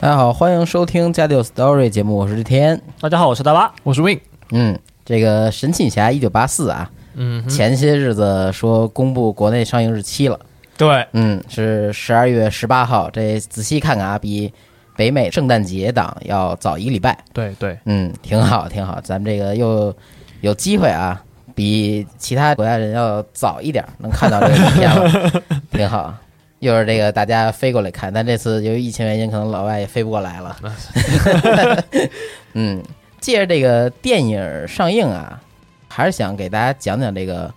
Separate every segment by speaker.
Speaker 1: 大家好，欢迎收听《加六 Story》节目，我是天。
Speaker 2: 大家好，我是大巴。
Speaker 3: 我是 Win，
Speaker 1: 嗯，这个《神奇女侠一九八四》啊，
Speaker 3: 嗯哼，
Speaker 1: 前些日子说公布国内上映日期了，
Speaker 2: 对，
Speaker 1: 嗯，是十二月十八号。这仔细看看啊，比北美圣诞节档要早一个礼拜。
Speaker 3: 对对，
Speaker 1: 嗯，挺好，挺好。咱们这个又有机会啊，比其他国家人要早一点能看到这个影片了，挺好。又是这个大家飞过来看，但这次由于疫情原因，可能老外也飞不过来了。嗯，借着这个电影上映啊，还是想给大家讲讲这个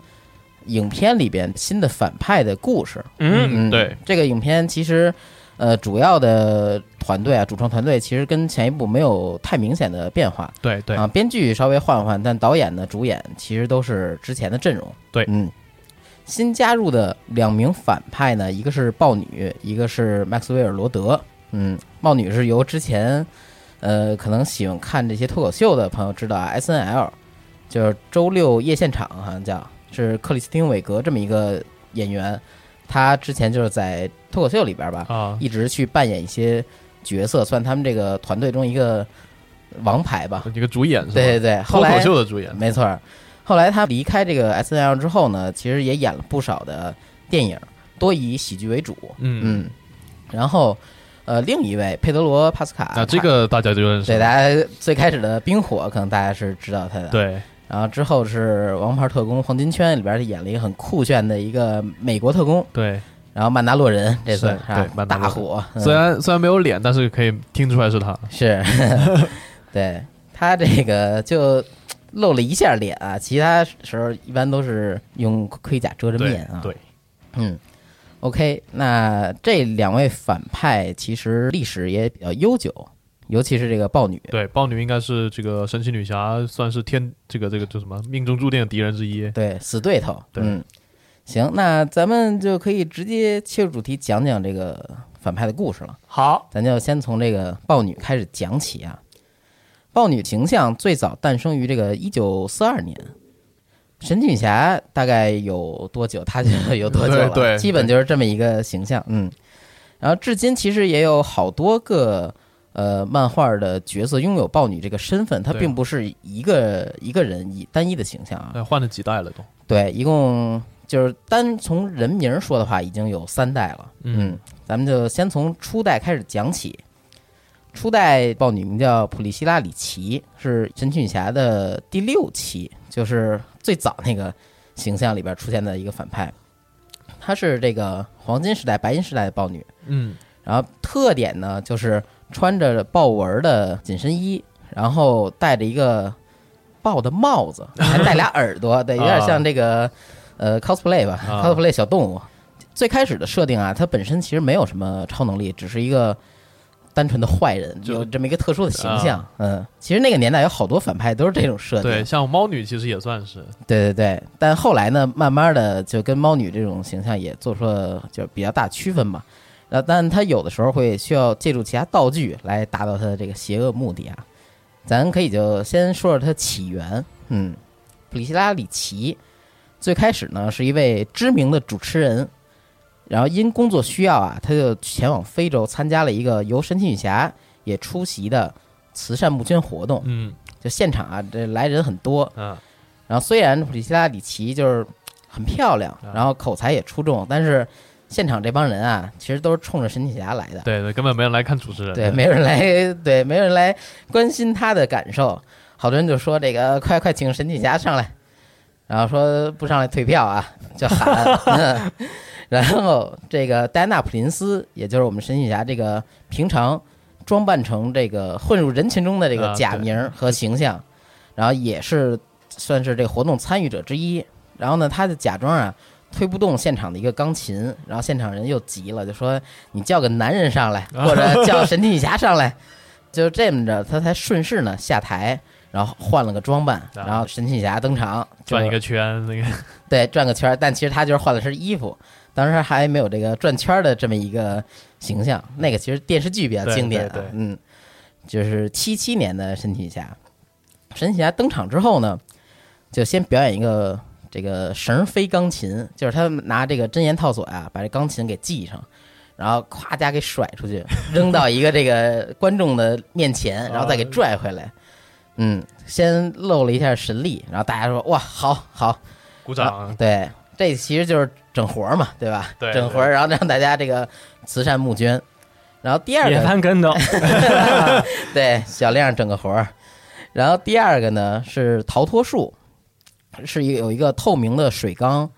Speaker 1: 影片里边新的反派的故事。
Speaker 2: 嗯，
Speaker 3: 对，
Speaker 1: 这个影片其实，呃，主要的团队啊，主创团队其实跟前一部没有太明显的变化。
Speaker 3: 对对
Speaker 1: 啊，编剧稍微换换，但导演呢、主演其实都是之前的阵容。
Speaker 3: 对
Speaker 1: 嗯，新加入的两名反派呢，一个是豹女，一个是麦克斯韦尔罗德。嗯，豹女是由之前，呃，可能喜欢看这些脱口秀的朋友知道啊，S N L 就是周六夜现场，好像叫是克里斯汀韦格这么一个演员，他之前就是在脱口秀里边吧，
Speaker 3: 啊，
Speaker 1: 一直去扮演一些角色，算他们这个团队中一个王牌吧。
Speaker 3: 一个主演是吧？
Speaker 1: 对对对，后
Speaker 3: 脱口秀的主演，
Speaker 1: 没错儿，后来他离开这个 S N L 之后呢，其实也演了不少的电影，多以喜剧为主。
Speaker 3: 嗯，
Speaker 1: 嗯，然后呃，另一位佩德罗·帕斯卡，
Speaker 3: 啊，这个大家就认识
Speaker 1: 对，大家最开始的冰火，可能大家是知道他的。。
Speaker 3: 对。
Speaker 1: 然后之后是《王牌特工：黄金圈》里边儿演了一个很酷炫的一个美国特工，
Speaker 3: 对，
Speaker 1: 然后曼达洛人这次
Speaker 3: 是对曼达洛人。
Speaker 1: 大火，嗯。
Speaker 3: 虽然虽然没有脸，但是可以听出来是他，
Speaker 1: 是，对他这个就露了一下脸啊，其他时候一般都是用盔甲遮着面啊。
Speaker 3: 对，
Speaker 1: 嗯，OK，那这两位反派其实历史也比较悠久，尤其是这个豹女。
Speaker 3: 对，豹女应该是这个神奇女侠算是天这个这个叫什么命中注定的敌人之一，
Speaker 1: 对，死对头。
Speaker 3: 对
Speaker 1: 嗯，行，那咱们就可以直接切入主题，讲讲这个反派的故事了。
Speaker 2: 好，
Speaker 1: 咱就先从这个豹女开始讲起啊。豹女形象最早诞生于这个一九四二年，神奇女侠大概有多久，她就有多久了，
Speaker 3: 对对。
Speaker 1: 基本就是这么一个形象，嗯。然后至今其实也有好多个呃漫画的角色拥有豹女这个身份，她并不是一个一个人以单一的形象啊，
Speaker 3: 对换了几代了都，
Speaker 1: 对，一共就是单从人名说的话，已经有三代了。
Speaker 3: 嗯。
Speaker 1: 咱们就先从初代开始讲起。初代豹女名叫普利希拉里奇，是神奇女侠的第六期，就是最早那个形象里边出现的一个反派。她是这个黄金时代、白银时代的豹女，
Speaker 3: 嗯
Speaker 1: 然后特点呢就是穿着豹纹的紧身衣，然后戴着一个豹的帽子，还带俩耳朵，对，有点像这个呃 cosplay 吧、
Speaker 3: 啊
Speaker 1: c o s p l a y 小动物。最开始的设定啊，它本身其实没有什么超能力，只是一个单纯的坏人，
Speaker 3: 就
Speaker 1: 有这么一个特殊的形象。嗯，其实那个年代有好多反派都是这种设定。
Speaker 3: 对，像猫女其实也算是，
Speaker 1: 对对对，但后来呢，慢慢的就跟猫女这种形象也做出了就比较大区分嘛。呃，但他有的时候会需要借助其他道具来达到他的这个邪恶目的啊。咱可以就先说说它起源。嗯，普利希拉里奇最开始呢是一位知名的主持人，然后因工作需要啊，他就前往非洲参加了一个由神奇女侠也出席的慈善募捐活动。
Speaker 3: 嗯。
Speaker 1: 就现场啊，这来人很多，
Speaker 3: 嗯，
Speaker 1: 然后虽然普利希拉里奇就是很漂亮
Speaker 3: 啊，
Speaker 1: 然后口才也出众，但是现场这帮人啊，其实都是冲着神奇侠来的，
Speaker 3: 对对，根本没人来看主持人，
Speaker 1: 对，没有人来，对，没有人来关心他的感受。好多人就说这个快快请神奇侠上来，然后说不上来退票啊，就喊。嗯然后这个戴安娜·普林斯，也就是我们神奇侠这个平常装扮成这个混入人群中的这个假名儿和形象，然后也是算是这个活动参与者之一。然后呢，他就假装啊推不动现场的一个钢琴，然后现场人又急了，就说你叫个男人上来，或者 叫神奇女侠上来，就这么着，他才顺势呢下台，然后换了个装扮，
Speaker 3: 啊
Speaker 1: 然后神奇女侠登场，
Speaker 3: 转一个圈，那个
Speaker 1: 对，转个圈儿，但其实他就是换了身衣服，当时还没有这个转圈儿的这么一个形象。那个其实电视剧比较经典嗯，就是七七年的神奇侠。神奇侠登场之后呢，就先表演一个这个绳飞钢琴，就是他们拿这个真言套索呀、把这钢琴给系上。然后咵家给甩出去，扔到一个这个观众的面前，然后再给拽回来。嗯，先露了一下神力，然后大家说哇，好好，
Speaker 3: 鼓掌，
Speaker 1: 对，这其实就是整活儿嘛，对吧？
Speaker 3: 对
Speaker 1: 整活儿，然后让大家这个慈善募捐。然后第二
Speaker 2: 也
Speaker 1: 个，
Speaker 2: 翻跟头，
Speaker 1: 对小亮整个活儿。然后第二个呢是逃脱术，是一个有一个透明的水缸，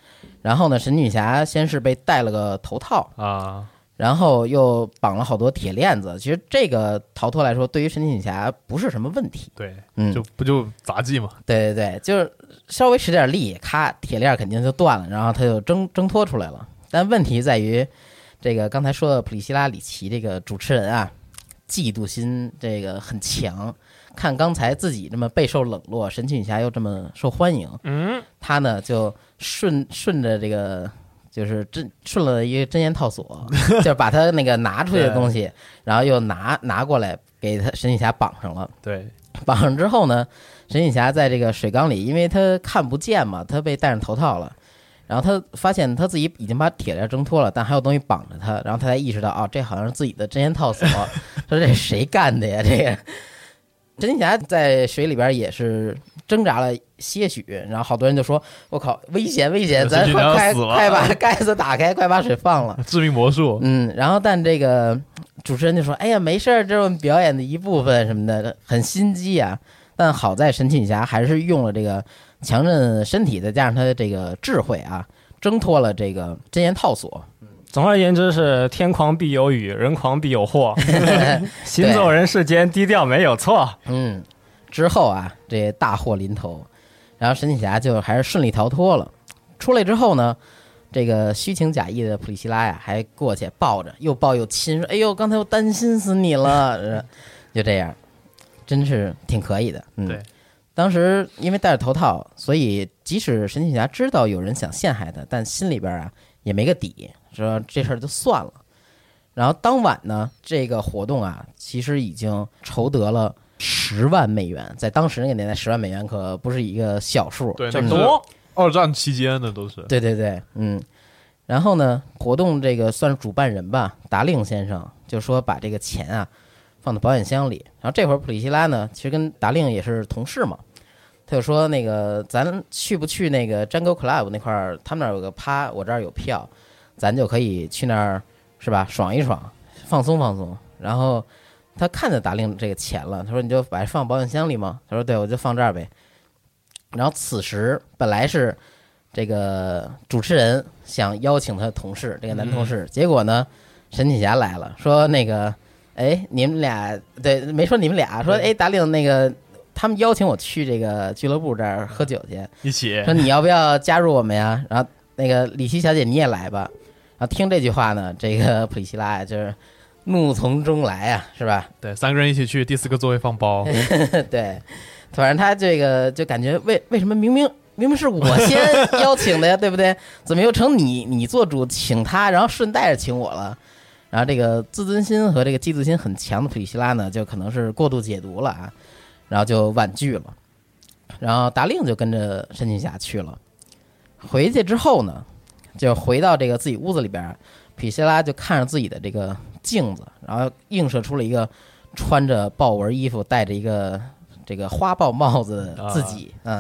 Speaker 1: 然后呢神女侠先是被戴了个头套，
Speaker 3: 啊，
Speaker 1: 然后又绑了好多铁链子。其实这个逃脱来说，对于神女侠不是什么问题。
Speaker 3: 对，
Speaker 1: 嗯，
Speaker 3: 就不就杂技嘛，
Speaker 1: 对对对，就是稍微使点力，咔，铁链肯定就断了，然后他就挣挣脱出来了。但问题在于，这个刚才说的普利希拉里奇这个主持人啊，嫉妒心这个很强。看刚才自己这么备受冷落，神奇女侠又这么受欢迎，
Speaker 2: 嗯，
Speaker 1: 他呢就顺顺着这个。就是真顺了一个真言套索，就是把他那个拿出去的东西，然后又拿拿过来给他神奇侠绑上了。
Speaker 3: 对，
Speaker 1: 绑上之后呢，神奇侠在这个水缸里，因为他看不见嘛，他被戴上头套了。然后他发现他自己已经把铁链挣脱了，但还有东西绑着他，然后他才意识到，哦，这好像是自己的真言套索。说这谁干的呀？这个神奇侠在水里边也是挣扎了些许，然后好多人就说：“我靠，危险危险，咱快把盖子打开，快把水放了。”
Speaker 3: 致命魔术，
Speaker 1: 嗯，然后但这个主持人就说：“哎呀，没事儿，这是我们表演的一部分什么的，很心机啊。”但好在神奇女侠还是用了这个强韧身体，再加上她的这个智慧啊，挣脱了这个真言套索。
Speaker 2: 总而言之是天狂必有雨，人狂必有祸，行走人世间低调没有错。
Speaker 1: 嗯，之后啊，这大祸临头，然后神奇侠就还是顺利逃脱了。出来之后呢，这个虚情假意的普利希拉呀，还过去抱着，又抱又亲，说：“哎呦，刚才我担心死你了。呃”就这样，真是挺可以的。嗯，
Speaker 3: 对，
Speaker 1: 当时因为戴着头套，所以即使神奇侠知道有人想陷害他，但心里边啊也没个底，说这事儿就算了。然后当晚呢，这个活动啊，其实已经筹得了十万美元，在当时那个年代，十万美元可不是一个小数，
Speaker 3: 对，
Speaker 1: 就是
Speaker 3: 那个是
Speaker 2: 多
Speaker 3: 二战期间的都是，
Speaker 1: 对对对，嗯。然后呢，活动这个算是主办人吧，达令先生就说把这个钱啊放到保险箱里。然后这会儿普利希拉呢，其实跟达令也是同事嘛，他就说那个咱去不去那个 Jungle Club 那块儿，他们那儿有个趴，我这儿有票，咱就可以去那儿是吧，爽一爽，放松放松。然后他看见达令这个钱了，他说你就把它放保险箱里嘛？他说对，我就放这儿呗。然后此时本来是这个主持人想邀请他的同事，这个男同事，结果呢，神奇侠来了，说那个，哎，你们俩对，没说你们俩，说
Speaker 3: 对
Speaker 1: 哎，达令那个，他们邀请我去这个俱乐部这儿喝酒去，
Speaker 3: 一起
Speaker 1: 说你要不要加入我们呀？然后那个李希小姐你也来吧。然后听这句话呢，这个普里希拉呀，就是怒从中来啊，是吧？
Speaker 3: 对三个人一起去，第四个座位放包，
Speaker 1: 对，反正他这个就感觉为为什么明明明明是我先邀请的呀，对不对？怎么又成你你做主请他，然后顺带着请我了？然后这个自尊心和这个嫉妒心很强的普利希拉呢，就可能是过度解读了啊，然后就婉拒了。然后达令就跟着申庆霞去了。回去之后呢，就回到这个自己屋子里边儿，普利希拉就看着自己的这个镜子，然后映射出了一个穿着豹纹衣服、戴着一个这个花豹帽子的自己，嗯，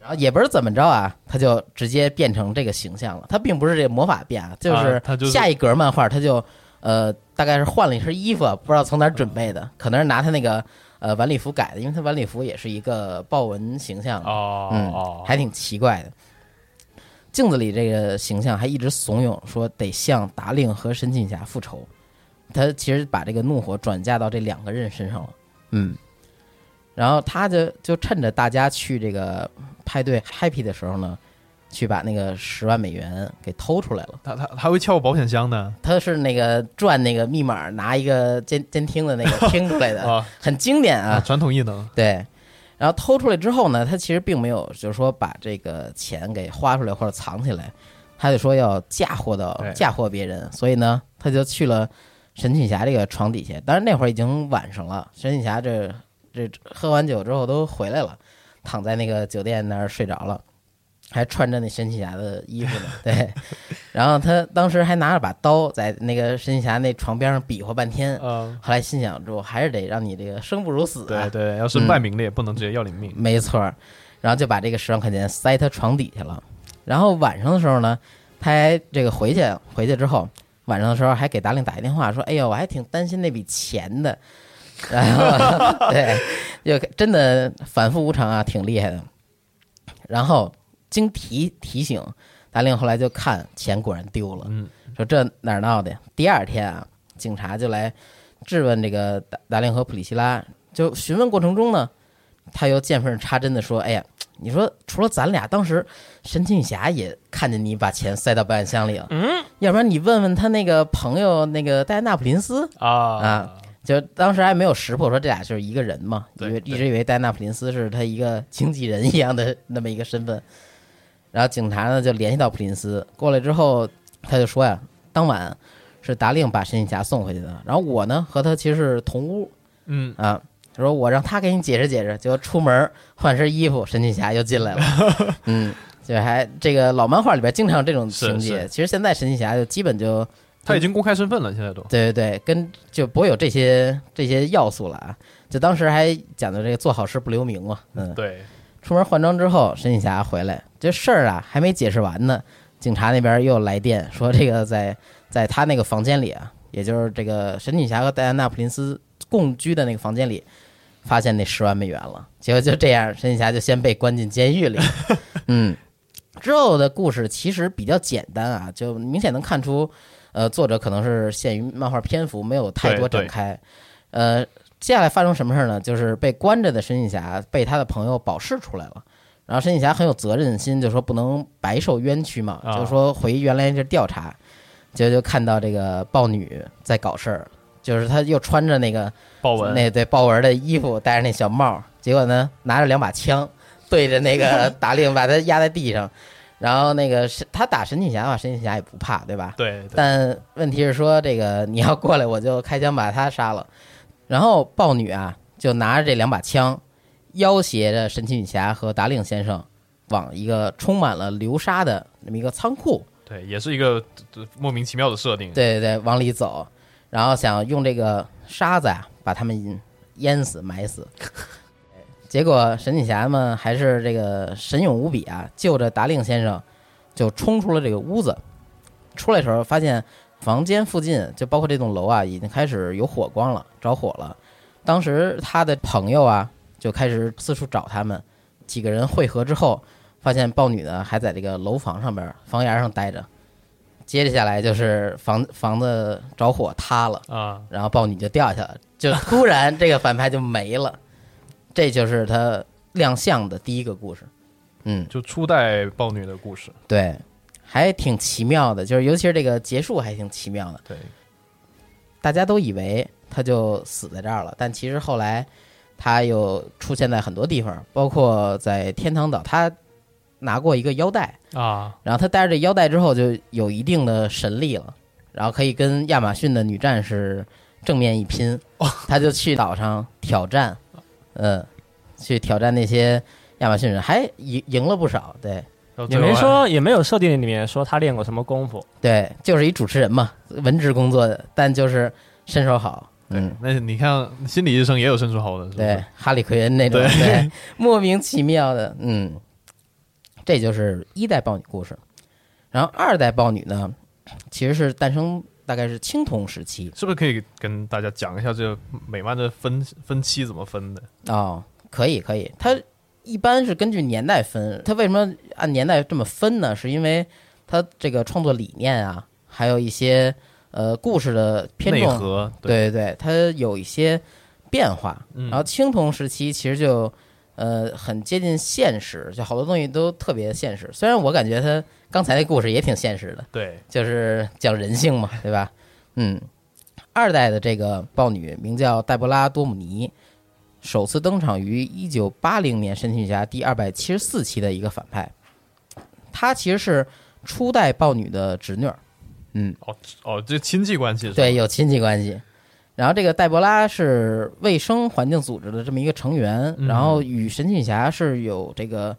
Speaker 1: 然后也不是怎么着啊，他就直接变成这个形象了。他并不是这个魔法变就
Speaker 3: 是
Speaker 1: 下一格漫画他就呃大概是换了一身衣服，不知道从哪儿准备的，可能是拿他那个呃晚礼服改的，因为他晚礼服也是一个豹纹形象，
Speaker 3: 哦
Speaker 1: 嗯
Speaker 3: 哦，
Speaker 1: 还挺奇怪的。镜子里这个形象还一直怂恿说得向达令和申庆霞复仇，他其实把这个怒火转嫁到这两个人身上了。嗯，然后他就就趁着大家去这个派对 happy 的时候呢，去把那个十万美元给偷出来了。
Speaker 3: 他他他会撬保险箱的
Speaker 1: 他是那个转那个密码，拿一个监监听的那个听出来的，
Speaker 3: 啊
Speaker 1: 很经典啊。
Speaker 3: 传统异能，
Speaker 1: 对，然后偷出来之后呢，他其实并没有就是说把这个钱给花出来或者藏起来，他就说要嫁祸到
Speaker 3: 对
Speaker 1: 嫁祸别人，所以呢，他就去了神奇侠这个床底下。当然那会儿已经晚上了，神奇侠这这喝完酒之后都回来了，躺在那个酒店那儿睡着了。还穿着那神奇侠的衣服呢，对，然后他当时还拿着把刀在那个神奇侠那床边上比划半天，
Speaker 3: 嗯，
Speaker 1: 后来心想，我还是得让你这个生不如死啊，
Speaker 3: 对对，要身败名裂，不能直接要你命。
Speaker 1: 没错，然后就把这个十万块钱塞他床底下了。然后晚上的时候呢，他还这个回去回去之后，晚上的时候还给达令打一电话说：“哎呦，我还挺担心那笔钱的。”然后 对，就真的反复无常啊，挺厉害的。然后经提提醒，达令后来就看钱果然丢了，
Speaker 3: 嗯，
Speaker 1: 说这哪儿闹的？第二天啊，警察就来质问这个达达令和普里希拉，就询问过程中呢，他又见缝插针的说：“哎呀，你说除了咱俩，当时神奇女侠也看见你把钱塞到保险箱里了，嗯，要不然你问问他那个朋友那个戴安娜普林斯，
Speaker 3: 啊。
Speaker 1: 啊就当时还没有识破说这俩就是一个人嘛，以为一直以为戴安娜普林斯是他一个经纪人一样的那么一个身份。然后警察呢就联系到普林斯过来之后，他就说呀，当晚是达令把神奇侠送回去的，然后我呢和他其实是同屋
Speaker 3: 嗯，
Speaker 1: 啊。他说我让他给你解释解释，结果出门换身衣服，神奇侠又进来了。嗯，就还这个老漫画里边经常这种情节。其实现在神奇侠就基本就
Speaker 3: 他已经公开身份了，现在都。
Speaker 1: 对对对，跟就不会有这些这些要素了啊。就当时还讲的这个做好事不留名嘛，嗯，
Speaker 3: 对，
Speaker 1: 出门换装之后，神奇侠回来，这事儿啊还没解释完呢，警察那边又来电说这个在在他那个房间里啊，也就是这个神女侠和戴安娜普林斯共居的那个房间里，发现那十万美元了。结果就这样，神女侠就先被关进监狱里。嗯，之后的故事其实比较简单啊，就明显能看出，呃，作者可能是限于漫画篇幅，没有太多展开。呃，接下来发生什么事儿呢？就是被关着的神女侠被他的朋友保释出来了。然后神奇侠很有责任心，就说不能白受冤屈嘛，
Speaker 3: 啊
Speaker 1: 就说回原来这调查，结果就看到这个豹女在搞事儿，就是她又穿着那个
Speaker 3: 豹纹，
Speaker 1: 那对豹纹的衣服，戴着那小帽，结果呢拿着两把枪对着那个 达令，把他压在地上。然后那个是他打神奇侠的话，神奇侠也不怕，对吧？
Speaker 3: 对，对
Speaker 1: 但问题是说，这个你要过来，我就开枪把他杀了。然后豹女啊，就拿着这两把枪，要挟着神奇女侠和达令先生，往一个充满了流沙的那么一个仓库，
Speaker 3: 对，也是一个呃莫名其妙的设定。
Speaker 1: 对对对，往里走，然后想用这个沙子啊把他们淹死、埋死。结果神奇侠们还是这个神勇无比啊，救着达令先生，就冲出了这个屋子。出来的时候发现房间附近，就包括这栋楼啊，已经开始有火光了，着火了。当时他的朋友啊就开始四处找他们，几个人汇合之后，发现豹女呢还在这个楼房上边房檐上待着。接着下来就是房房子着火塌了，
Speaker 3: 啊，
Speaker 1: 然后豹女就掉下来了，就突然这个反派就没了，这就是他亮相的第一个故事。嗯，
Speaker 3: 就初代豹女的故事。
Speaker 1: 对，还挺奇妙的，就是尤其是这个结束还挺奇妙的。
Speaker 3: 对，
Speaker 1: 大家都以为他就死在这儿了，但其实后来他又出现在很多地方，包括在天堂岛，他拿过一个腰带，
Speaker 3: 啊，
Speaker 1: 然后他带着这腰带之后就有一定的神力了，然后可以跟亚马逊的女战士正面一拼，他就去岛上挑战，嗯，去挑战那些亚马逊人，还赢赢了不少，对。
Speaker 2: 也没说，也没有设定里面说他练过什么功夫。
Speaker 1: 对，就是一主持人嘛，文职工作的，但就是身手好。嗯，
Speaker 3: 那你看心理医生也有身手好的，是是
Speaker 1: 对，哈里奎恩那种，
Speaker 3: 对
Speaker 1: 对，莫名其妙的，嗯，这就是一代豹女故事。然后二代豹女呢，其实是诞生大概是青铜时期
Speaker 3: 是不是可以跟大家讲一下这个美漫的分分期怎么分的？
Speaker 1: 哦，可以可以，它一般是根据年代分。它为什么按年代这么分呢？是因为它这个创作理念啊，还有一些呃故事的偏
Speaker 3: 内
Speaker 1: 重
Speaker 3: 核，
Speaker 1: 对对对，它有一些变化。
Speaker 3: 嗯
Speaker 1: 然后青铜时期其实就呃很接近现实，就好多东西都特别现实。虽然我感觉它刚才那故事也挺现实的，
Speaker 3: 对，
Speaker 1: 就是讲人性嘛，对吧？嗯，二代的这个豹女名叫黛博拉·多姆尼，首次登场于一九八零年《神奇女侠》第二百七十四期的一个反派，她其实是初代豹女的侄女儿。嗯，
Speaker 3: 哦哦，这亲戚关系是吧？
Speaker 1: 对，有亲戚关系。然后这个黛博拉是卫生环境组织的这么一个成员，
Speaker 3: 嗯
Speaker 1: 然后与神奇女侠是有这个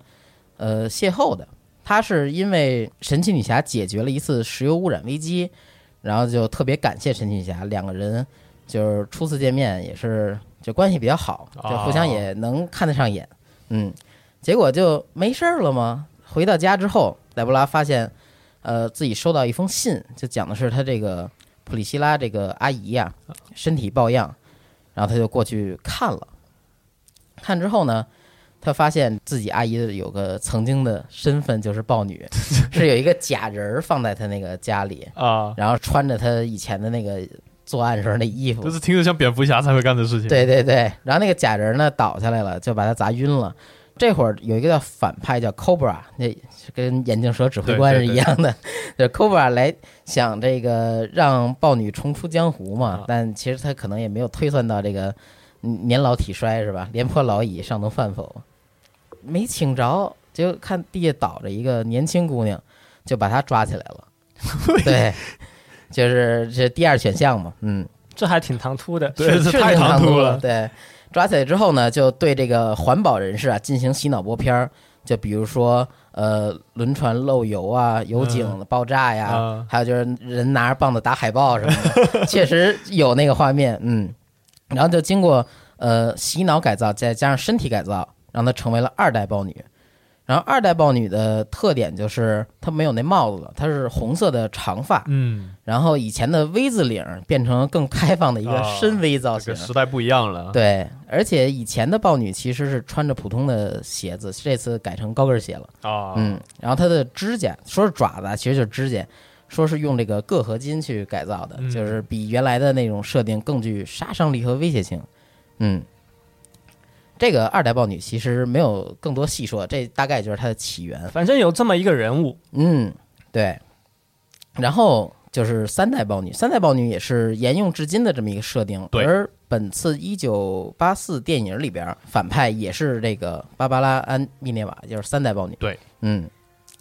Speaker 1: 呃邂逅的。她是因为神奇女侠解决了一次石油污染危机，然后就特别感谢神奇女侠，两个人就是初次见面也是就关系比较好，就互相也能看得上眼。嗯，结果就没事儿了吗？回到家之后，黛博拉发现，呃，自己收到一封信，就讲的是他这个普里希拉这个阿姨呀、身体抱恙，然后他就过去看了。看之后呢，他发现自己阿姨的有个曾经的身份就是豹女，是有一个假人儿放在他那个家里，
Speaker 3: 啊，
Speaker 1: 然后穿着他以前的那个作案时候那衣服
Speaker 3: 就，是听着像蝙蝠侠才会干的事情。
Speaker 1: 对对对，然后那个假人呢倒下来了，就把他砸晕了。这会儿有一个叫反派叫 Cobra，那跟眼镜蛇指挥官是一样的，就是 Cobra 来想这个让豹女重出江湖嘛
Speaker 3: 啊，
Speaker 1: 但其实他可能也没有推算到这个嗯年老体衰是吧？廉颇老矣，尚能饭否？没请着，结果看地下倒着一个年轻姑娘，就把她抓起来了。对，就是这第二选项嘛，嗯。
Speaker 2: 这还挺唐突的。
Speaker 3: 对，
Speaker 1: 是是
Speaker 3: 这太
Speaker 1: 挺唐突
Speaker 3: 唐突了。
Speaker 1: 对，抓起来之后呢，就对这个环保人士啊进行洗脑播片儿，就比如说呃轮船漏油啊、油井爆炸呀，
Speaker 3: 啊
Speaker 1: 还有就是人拿着棒子打海豹什么的，确实有那个画面，嗯。然后就经过呃洗脑改造，再加上身体改造，让她成为了二代豹女。然后二代豹女的特点就是她没有那帽子了，她是红色的长发，
Speaker 3: 嗯，
Speaker 1: 然后以前的 V 字领变成更开放的一个
Speaker 3: 啊
Speaker 1: 深 V 造型
Speaker 3: 这个。时代不一样了。
Speaker 1: 对，而且以前的豹女其实是穿着普通的鞋子，这次改成高跟鞋了。
Speaker 3: 啊，
Speaker 1: 嗯，然后她的指甲说是爪子啊，其实就是指甲，说是用这个铬合金去改造的，
Speaker 3: 嗯
Speaker 1: 就是比原来的那种设定更具杀伤力和威胁性。嗯，这个二代豹女其实没有更多细说，这大概就是它的起源。
Speaker 2: 反正有这么一个人物，
Speaker 1: 嗯，对。然后就是三代豹女，三代豹女也是沿用至今的这么一个设定。
Speaker 3: 对
Speaker 1: 而本次一九八四电影里边，反派也是这个芭芭拉·安密涅瓦，就是三代豹女。
Speaker 3: 对，
Speaker 1: 嗯，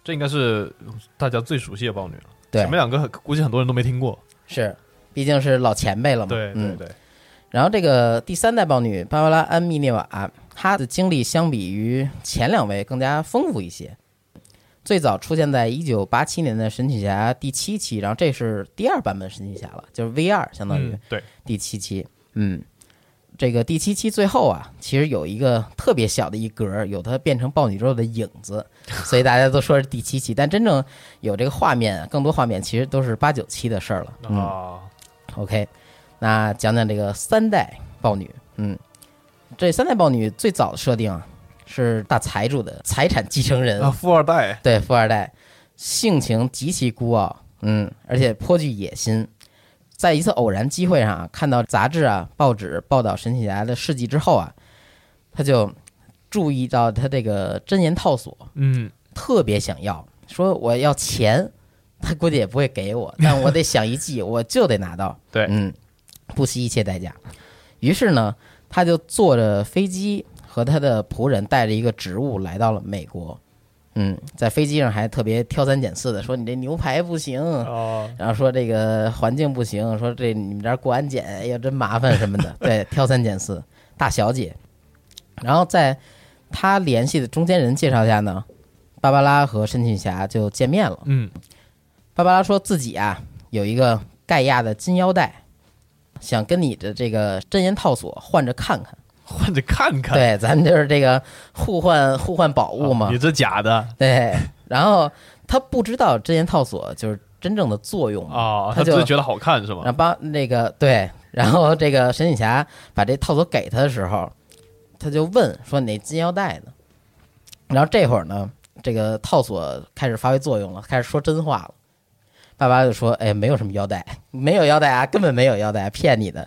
Speaker 3: 这应该是大家最熟悉的豹女了。
Speaker 1: 对
Speaker 3: 前面两个估计很多人都没听过。
Speaker 1: 是，毕竟是老前辈了嘛。
Speaker 3: 对对
Speaker 1: 嗯。
Speaker 3: 对，
Speaker 1: 然后这个第三代豹女芭芭拉·安密涅瓦，她的经历相比于前两位更加丰富一些。最早出现在一九八七年的神奇侠第七期，然后这是第二版本神奇侠了，就是 V 二，相当于。
Speaker 3: 嗯对，
Speaker 1: 第七期，嗯，这个第七期最后啊，其实有一个特别小的一格儿，有它变成豹女之后的影子，所以大家都说是第七期，但真正有这个画面，更多画面其实都是八九期的事儿了。嗯
Speaker 3: 啊
Speaker 1: ，，OK，那讲讲这个三代豹女，嗯，这三代豹女最早的设定啊，是大财主的财产继承人，
Speaker 3: 啊，富二代，
Speaker 1: 对，富二代，性情极其孤傲，嗯，而且颇具野心。在一次偶然机会上啊，看到杂志啊、报纸报道神奇侠的事迹之后啊，他就注意到他这个真言套索，
Speaker 3: 嗯，
Speaker 1: 特别想要，说我要钱，他估计也不会给我，但我得想一计，我就得拿到。
Speaker 3: 对。
Speaker 1: 嗯，不惜一切代价。于是呢，他就坐着飞机和他的仆人带着一个植物来到了美国。嗯，在飞机上还特别挑三拣四的说你这牛排不行，
Speaker 2: 哦，
Speaker 1: 然后说这个环境不行，说这你们这儿过安检，哎呀真麻烦什么的，对，挑三拣四，大小姐。然后在他联系的中间人介绍下呢，芭芭拉和神奇女侠就见面了。
Speaker 3: 嗯，
Speaker 1: 芭芭拉说自己啊有一个盖亚的金腰带，想跟你的这个真言套索换着看看。
Speaker 3: 换着看看。
Speaker 1: 对，咱们就是这个互换互换宝物嘛
Speaker 3: 啊。你这假的
Speaker 1: 对，然后他不知道真言套索就是真正的作用嘛
Speaker 3: 啊，
Speaker 1: 他就
Speaker 3: 觉得好看是吗？
Speaker 1: 然后帮那个对，然后这个神女侠把这套索给他的时候，他就问说：“你那金腰带呢？”然后这会儿呢，这个套索开始发挥作用了，开始说真话了。爸爸就说：“哎，没有什么腰带，没有腰带啊，根本没有腰带，骗你的。”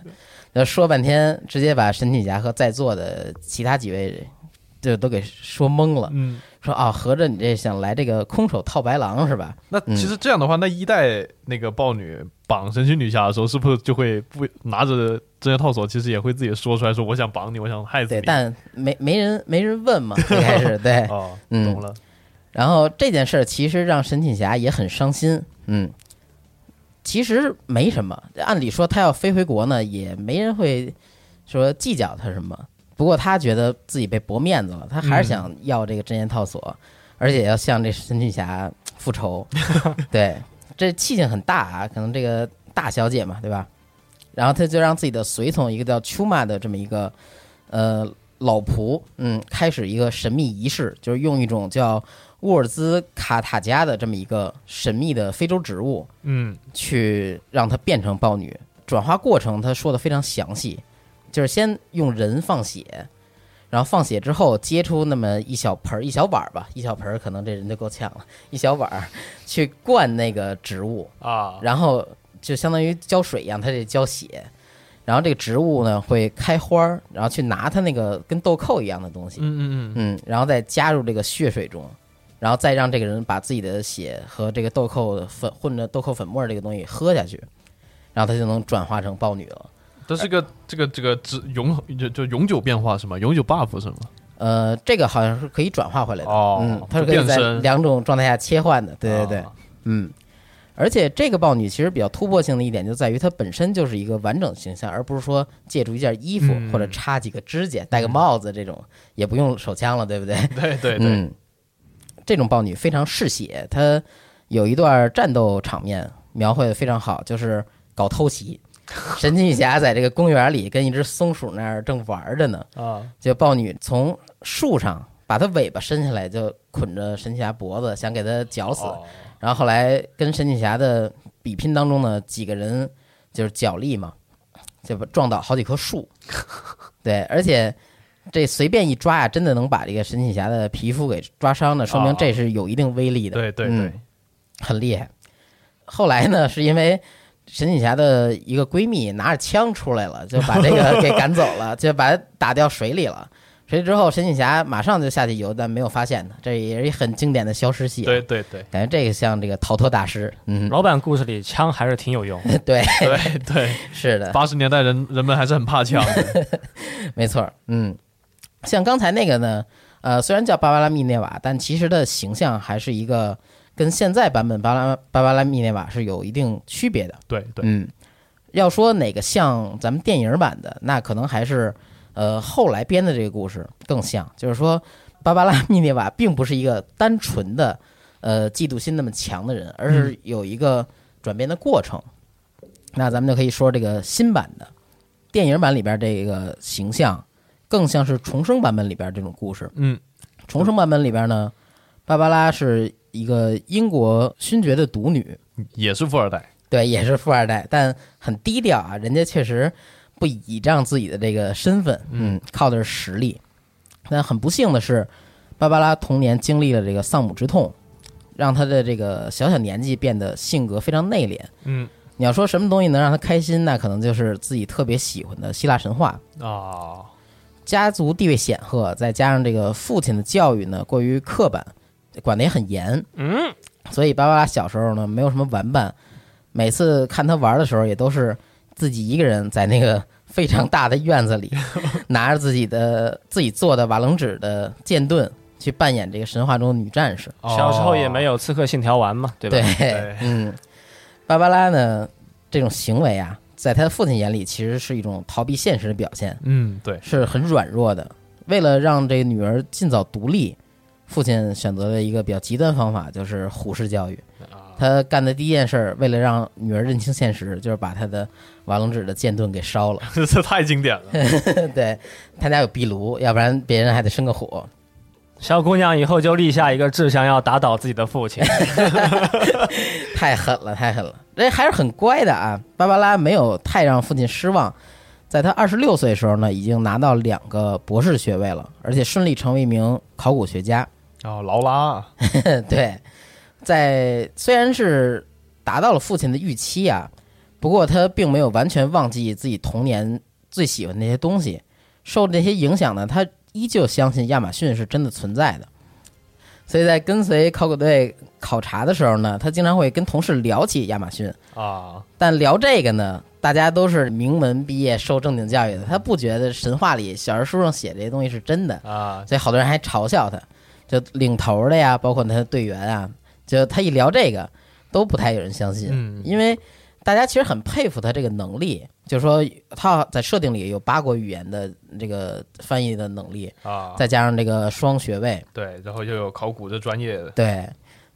Speaker 1: 那说半天，直接把神奇侠和在座的其他几位就都给说懵了，
Speaker 3: 嗯，
Speaker 1: 说：“啊，合着你这想来这个空手套白狼是吧？”
Speaker 3: 那其实这样的话，那一代那个豹女绑神奇女侠的时候，是不是就会不拿着这些套索，其实也会自己说出来说我想绑你，我想害死
Speaker 1: 对，
Speaker 3: 你。
Speaker 1: 但没没人没人问嘛，最开始对。
Speaker 3: 哦，
Speaker 1: 嗯
Speaker 3: 懂了。
Speaker 1: 然后这件事儿其实让神奇侠也很伤心，嗯，其实没什么，按理说他要飞回国呢，也没人会说计较他什么。不过他觉得自己被驳面子了，他还是想要这个真言套索，而且要向这神奇侠复仇。对，这气性很大啊，可能这个大小姐嘛，对吧？然后他就让自己的随从，一个叫丘玛的这么一个呃老仆，嗯，开始一个神秘仪式，就是用一种叫沃尔兹卡塔加的这么一个神秘的非洲植物，
Speaker 3: 嗯，
Speaker 1: 去让它变成豹女。转化过程他说的非常详细，就是先用人放血，然后放血之后接出那么一小盆儿、一小碗儿吧，一小盆儿可能这人就够呛了，一小碗儿去灌那个植物，
Speaker 3: 啊，
Speaker 1: 然后就相当于浇水一样，它得浇血。然后这个植物呢会开花儿，然后去拿它那个跟豆蔻一样的东西，
Speaker 3: 嗯嗯嗯，
Speaker 1: 嗯，然后再加入这个血水中，然后再让这个人把自己的血和这个豆蔻粉混着豆蔻粉末这个东西喝下去，然后他就能转化成豹女了。
Speaker 3: 这是个这个这个只永就就永久变化是吗？永久 buff 是吗？
Speaker 1: 呃，这个好像是可以转化回来的，
Speaker 3: 哦
Speaker 1: 嗯，它是可以在
Speaker 3: 就变身
Speaker 1: 两种状态下切换的，对对对，
Speaker 3: 啊
Speaker 1: 嗯。而且这个豹女其实比较突破性的一点就在于它本身就是一个完整形象，而不是说借助一件衣服、
Speaker 3: 嗯
Speaker 1: 或者插几个指甲、戴个帽子这种，也不用手枪了，对不对？
Speaker 3: 对对对，
Speaker 1: 嗯，这种豹女非常嗜血，她有一段战斗场面描绘的非常好，就是搞偷袭。神奇女侠在这个公园里跟一只松鼠那儿正玩着呢，
Speaker 2: 啊，
Speaker 1: 就豹女从树上把它尾巴伸下来，就捆着神奇侠脖子，想给它绞死。
Speaker 3: 哦
Speaker 1: 然后后来跟神奇侠的比拼当中呢，几个人就是角力嘛，就把撞倒好几棵树。对，而且这随便一抓呀，真的能把这个神奇侠的皮肤给抓伤的，说明
Speaker 3: 哦
Speaker 1: 这是有一定威力的。
Speaker 3: 对对
Speaker 1: 嗯
Speaker 3: 对，
Speaker 1: 很厉害。后来呢，是因为神奇侠的一个闺蜜拿着枪出来了，就把这个给赶走了，就把它打掉水里了。水里之后，神奇侠马上就下去游，但没有发现他，这也是一很经典的消失戏。
Speaker 3: 对，对对
Speaker 1: 感觉这个像这个逃脱大师。嗯，
Speaker 2: 老版故事里枪还是挺有用。
Speaker 1: 对，
Speaker 3: 对对，
Speaker 1: 是的，
Speaker 3: 八十年代人人们还是很怕枪的，
Speaker 1: 没错。嗯，像刚才那个呢，呃，虽然叫芭芭拉密涅瓦，但其实的形象还是一个跟现在版本巴拉芭芭拉密涅瓦是有一定区别的。
Speaker 3: 对对，
Speaker 1: 嗯，要说哪个像咱们电影版的，那可能还是呃后来编的这个故事更像。就是说，芭芭拉密涅瓦 并不是一个单纯的呃嫉妒心那么强的人，而是有一个转变的过程。那咱们就可以说这个新版的电影版里边这个形象，更像是重生版本里边这种故事。
Speaker 3: 嗯，
Speaker 1: 重生版本里边呢，芭芭拉是一个英国勋爵的独女，
Speaker 3: 也是富二代，
Speaker 1: 对，也是富二代，但很低调啊。人家确实不倚仗自己的这个身份，嗯，靠的是实力。但很不幸的是，芭芭拉童年经历了这个丧母之痛，让她的这个小小年纪变得性格非常内敛。
Speaker 3: 嗯
Speaker 1: 你要说什么东西能让她开心，那可能就是自己特别喜欢的希腊神话。
Speaker 3: 啊，
Speaker 1: 家族地位显赫，再加上这个父亲的教育呢过于刻板，管得也很严，
Speaker 2: 嗯，
Speaker 1: 所以芭芭拉小时候呢没有什么玩伴，每次看他玩的时候也都是自己一个人在那个非常大的院子里，拿着自己的自己做的瓦楞纸的剑盾去扮演这个神话中的女战士。
Speaker 2: 小时候也没
Speaker 3: 有，《
Speaker 2: 刺客信条》玩嘛，对吧？
Speaker 1: 对，
Speaker 3: 对。
Speaker 1: 嗯，芭芭拉呢这种行为啊，在他父亲眼里其实是一种逃避现实的表现。
Speaker 3: 嗯，对，
Speaker 1: 是很软弱的。为了让这个女儿尽早独立，父亲选择了一个比较极端方法，就是虎式教育。他干的第一件事儿，为了让女儿认清现实，就是把他的瓦楞纸的剑盾给烧了。
Speaker 3: 这太经典了。
Speaker 1: 对他家有壁炉，要不然别人还得生个火。
Speaker 2: 小姑娘以后就立下一个志向，要打倒自己的父亲。
Speaker 1: 太狠了，太狠了！这还是很乖的啊。芭芭拉没有太让父亲失望，在他二十六岁的时候呢，已经拿到两个博士学位了，而且顺利成为一名考古学家。
Speaker 3: 哦，劳拉，
Speaker 1: 对，在虽然是达到了父亲的预期啊，不过他并没有完全忘记自己童年最喜欢的那些东西。受这些影响呢，他依旧相信亚马逊是真的存在的。所以在跟随考古队考察的时候呢，他经常会跟同事聊起亚马逊。
Speaker 3: 啊，
Speaker 1: 但聊这个呢，大家都是名门毕业、受正经教育的，他不觉得神话里、小人书上写这些东西是真的。
Speaker 3: 啊，
Speaker 1: 所以好多人还嘲笑他，就领头的呀，包括他的队员啊，就他一聊这个，都不太有人相信，
Speaker 3: 嗯
Speaker 1: 因为大家其实很佩服他这个能力，就是说他在设定里有八国语言的这个翻译的能力，
Speaker 3: 啊，
Speaker 1: 再加上这个双学位，
Speaker 3: 对，然后又有考古这专业的，
Speaker 1: 对，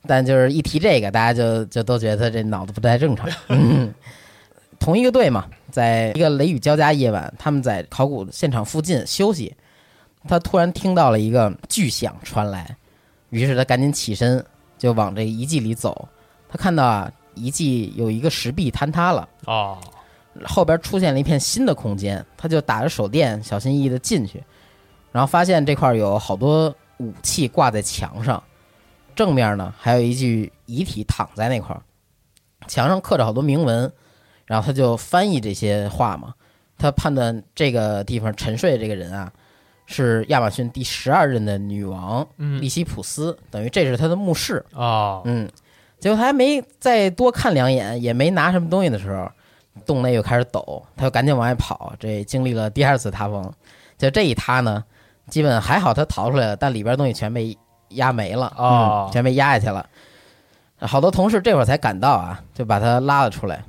Speaker 1: 但就是一提这个，大家就就都觉得他这脑子不太正常。嗯，同一个队嘛，在一个雷雨交加夜晚，他们在考古现场附近休息，他突然听到了一个巨响传来，于是他赶紧起身就往这遗迹里走。他看到啊，遗迹有一个石壁坍塌了。
Speaker 3: 啊，
Speaker 1: 后边出现了一片新的空间，他就打着手电，小心翼翼的进去，然后发现这块儿有好多武器挂在墙上，正面呢还有一具遗体躺在那块儿，墙上刻着好多铭文，然后他就翻译这些话嘛，他判断这个地方沉睡的这个人啊，是亚马逊第十二任的女王
Speaker 3: 嗯。
Speaker 1: 利西普斯，等于这是他的墓室，
Speaker 3: 啊，
Speaker 1: 嗯，结果他还没再多看两眼，也没拿什么东西的时候，洞内又开始抖，他就赶紧往外跑。这经历了第二次塌方，就这一塌呢，基本还好他逃出来了，但里边东西全被压没了
Speaker 3: 哦
Speaker 1: 嗯，全被压下去了。好多同事这会儿才赶到啊，就把他拉了出来。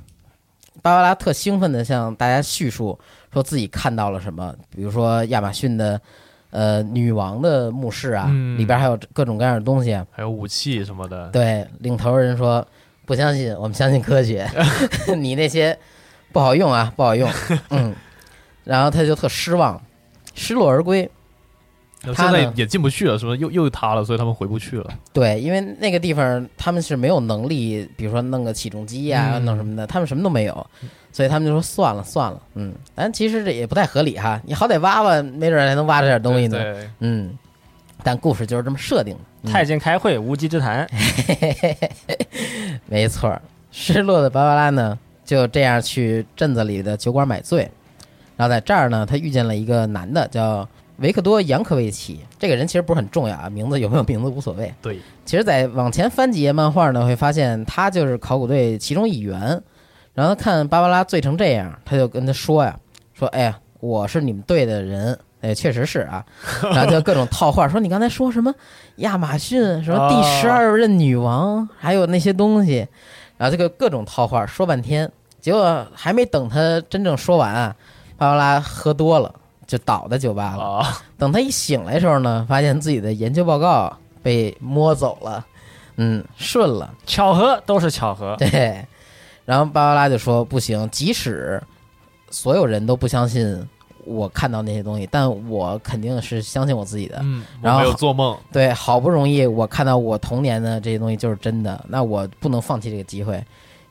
Speaker 1: 芭芭拉特兴奋地向大家叙述说自己看到了什么，比如说亚马逊的呃女王的墓室啊，
Speaker 3: 嗯
Speaker 1: 里边还有各种各样的东西啊。
Speaker 3: 还有武器什么的，
Speaker 1: 对，领头人说不相信，我们相信科学，你那些不好用啊，不好用。嗯，然后他就特失望，失落而归。
Speaker 3: 现在也进不去了，是不是？又又塌了，所以他们回不去了。
Speaker 1: 对，因为那个地方他们是没有能力，比如说弄个起重机呀、
Speaker 3: 嗯
Speaker 1: 弄什么的，他们什么都没有，所以他们就说算了算了。嗯，但其实这也不太合理哈，你好歹挖挖，没准还能挖着点东西呢。
Speaker 3: 对，
Speaker 1: 嗯，但故事就是这么设定的。嗯
Speaker 2: 太监开会，无稽之谈。
Speaker 1: 没错儿，失落的芭芭拉呢，就这样去镇子里的酒馆买醉，然后在这儿呢，他遇见了一个男的，叫维克多·扬科维奇。这个人其实不是很重要啊，名字有没有名字无所谓。
Speaker 3: 对，
Speaker 1: 其实，在往前翻几页漫画呢，会发现他就是考古队其中一员。然后他看芭芭拉醉成这样，他就跟他说呀：“说，哎呀，我是你们队的人。”哎，确实是啊，然后就各种套话，说你刚才说什么亚马逊什么第十二任女王，还有那些东西，然后这个各种套话说半天，结果还没等他真正说完啊，芭芭拉喝多了就倒在酒吧了。
Speaker 3: 啊，
Speaker 1: 等他一醒来的时候呢，发现自己的研究报告被摸走了，嗯，顺了，
Speaker 2: 巧合都是巧合。
Speaker 1: 对。然后芭芭拉就说：“不行，即使所有人都不相信我看到那些东西，但我肯定是相信我自己的。
Speaker 3: 嗯，
Speaker 1: 然后
Speaker 3: 我没有做梦，
Speaker 1: 对，好不容易我看到我童年的这些东西就是真的，那我不能放弃这个机会。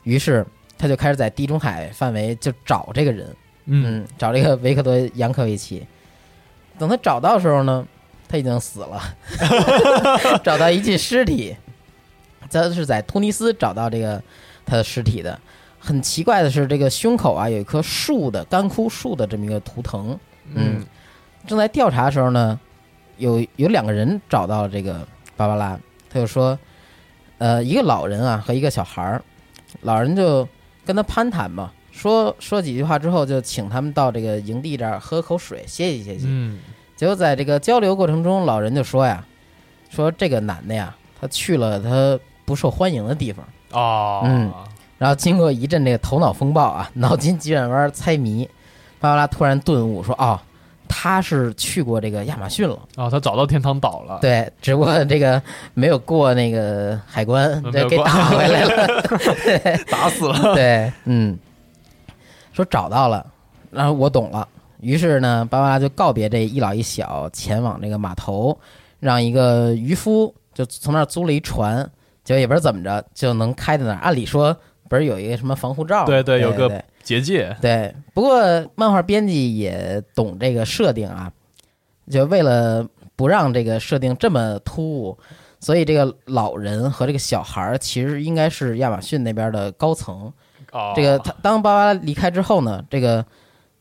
Speaker 1: 于是他就开始在地中海范围就找这个人，
Speaker 3: 嗯，
Speaker 1: 找了一个维克多·扬科维奇。等他找到的时候呢，他已经死了，找到一具尸体。他是在突尼斯找到这个他的尸体的。很奇怪的是，这个胸口啊有一棵树的干枯树的这么一个图腾。嗯，正在调查的时候呢，有有两个人找到了这个芭芭拉，他就说，呃，一个老人啊和一个小孩儿，老人就跟他攀谈嘛，说说几句话之后，就请他们到这个营地这儿喝口水，歇息歇息。
Speaker 3: 嗯
Speaker 1: 结果在这个交流过程中，老人就说呀，说这个男的呀，他去了他不受欢迎的地方。
Speaker 3: 哦，
Speaker 1: 嗯然后经过一阵这个头脑风暴啊，脑筋急转弯猜谜，芭芭拉突然顿悟说：“哦，他是去过这个亚马逊了。
Speaker 3: 哦，他找到天堂岛了，
Speaker 1: 对，只不过这个没有过那个海关，对给打回来了。
Speaker 3: 打死了，
Speaker 1: 对，嗯，说找到了，然后我懂了。于是呢，芭芭拉就告别这一老一小，前往这个码头，让一个渔夫就从那儿租了一船，结果也不知道怎么着就能开到那儿。按理说不是有一个什么防护罩吗？
Speaker 3: 对对
Speaker 1: 对，
Speaker 3: 有个结界，
Speaker 1: 对，不过漫画编辑也懂这个设定啊，就为了不让这个设定这么突兀，所以这个老人和这个小孩儿其实应该是亚马逊那边的高层。
Speaker 3: 啊，
Speaker 1: 这个他当芭芭拉离开之后呢，这个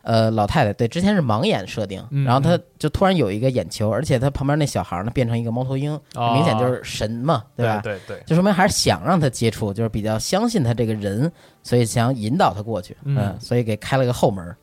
Speaker 1: 呃老太太对之前是盲眼设定，
Speaker 3: 嗯
Speaker 1: 然后她就突然有一个眼球，而且她旁边那小孩呢变成一个猫头鹰，
Speaker 3: 啊
Speaker 1: 明显就是神嘛，吧？
Speaker 3: 对对，
Speaker 1: 就说明还是想让他接触，就是比较相信他这个人，所以想引导他过去，
Speaker 3: 嗯
Speaker 1: 嗯，所以给开了个后门。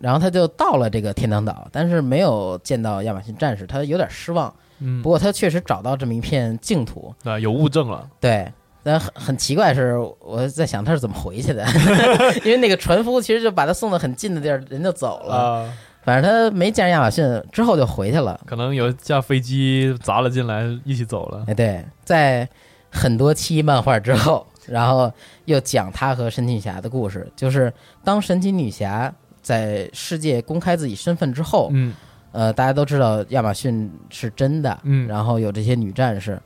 Speaker 1: 然后他就到了这个天堂岛，但是没有见到亚马逊战士，他有点失望。
Speaker 3: 嗯
Speaker 1: 不，过他确实找到这么一片净土，
Speaker 3: 啊，有物证了，
Speaker 1: 对。但很很奇怪是，我在想他是怎么回去的，因为那个船夫其实就把他送到很近的地儿，人就走了。
Speaker 3: 啊，
Speaker 1: 反正他没见着亚马逊之后就回去了。
Speaker 3: 可能有一架飞机砸了进来，一起走了，
Speaker 1: 哎，对，在很多期漫画之后，然后又讲他和神奇女侠的故事。就是当神奇女侠在世界公开自己身份之后，
Speaker 3: 嗯
Speaker 1: 呃，大家都知道亚马逊是真的，
Speaker 3: 嗯
Speaker 1: 然后有这些女战士。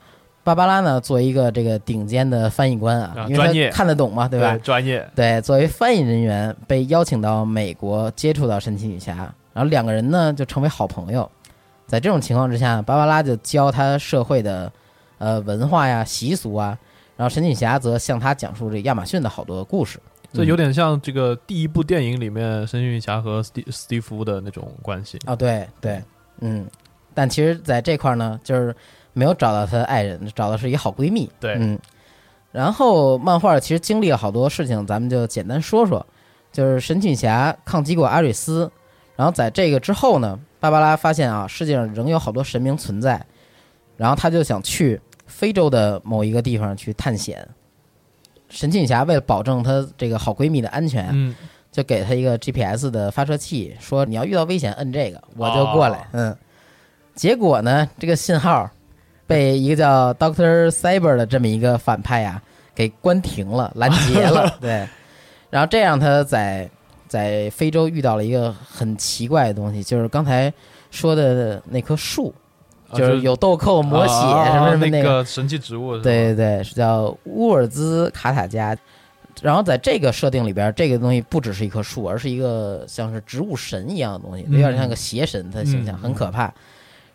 Speaker 1: 芭芭拉呢，作为一个这个顶尖的翻译官啊，因为
Speaker 3: 啊专业
Speaker 1: 看得懂嘛，对吧？
Speaker 3: 专业，
Speaker 1: 对，作为翻译人员被邀请到美国接触到神奇女侠，然后两个人呢就成为好朋友。在这种情况之下，芭芭拉就教他社会的呃文化呀、习俗啊，然后神奇女侠则向他讲述这亚马逊的好多故事。
Speaker 3: 这有点像这个第一部电影里面神奇女侠和斯蒂斯蒂夫的那种关系，
Speaker 1: 哦，对对，嗯，但其实在这块儿呢，就是没有找到她的爱人，找的是一个好闺蜜。
Speaker 3: 对
Speaker 1: 嗯，然后漫画其实经历了好多事情，咱们就简单说说。就是神奇女侠抗击过阿瑞斯，然后在这个之后呢，芭芭拉发现啊，世界上仍有好多神明存在，然后她就想去非洲的某一个地方去探险。神奇女侠为了保证她这个好闺蜜的安全，
Speaker 3: 嗯，
Speaker 1: 就给她一个 GPS 的发射器，说你要遇到危险摁这个，我就过来。
Speaker 3: 哦
Speaker 1: 嗯，结果呢，这个信号被一个叫 Doctor Cyber 的这么一个反派呀、给关停了，拦截了。对，然后这样他在在非洲遇到了一个很奇怪的东西，就是刚才说的那棵树，
Speaker 3: 啊
Speaker 1: 就是有豆蔻、魔血
Speaker 3: 啊
Speaker 1: 什么什么
Speaker 3: 那
Speaker 1: 个。
Speaker 3: 神奇植物，
Speaker 1: 对对对，是叫乌尔兹卡塔加。然后在这个设定里边，这个东西不只是一棵树，而是一个像是植物神一样的东西，有点像个邪神，它的形象
Speaker 3: 嗯
Speaker 1: 很可怕。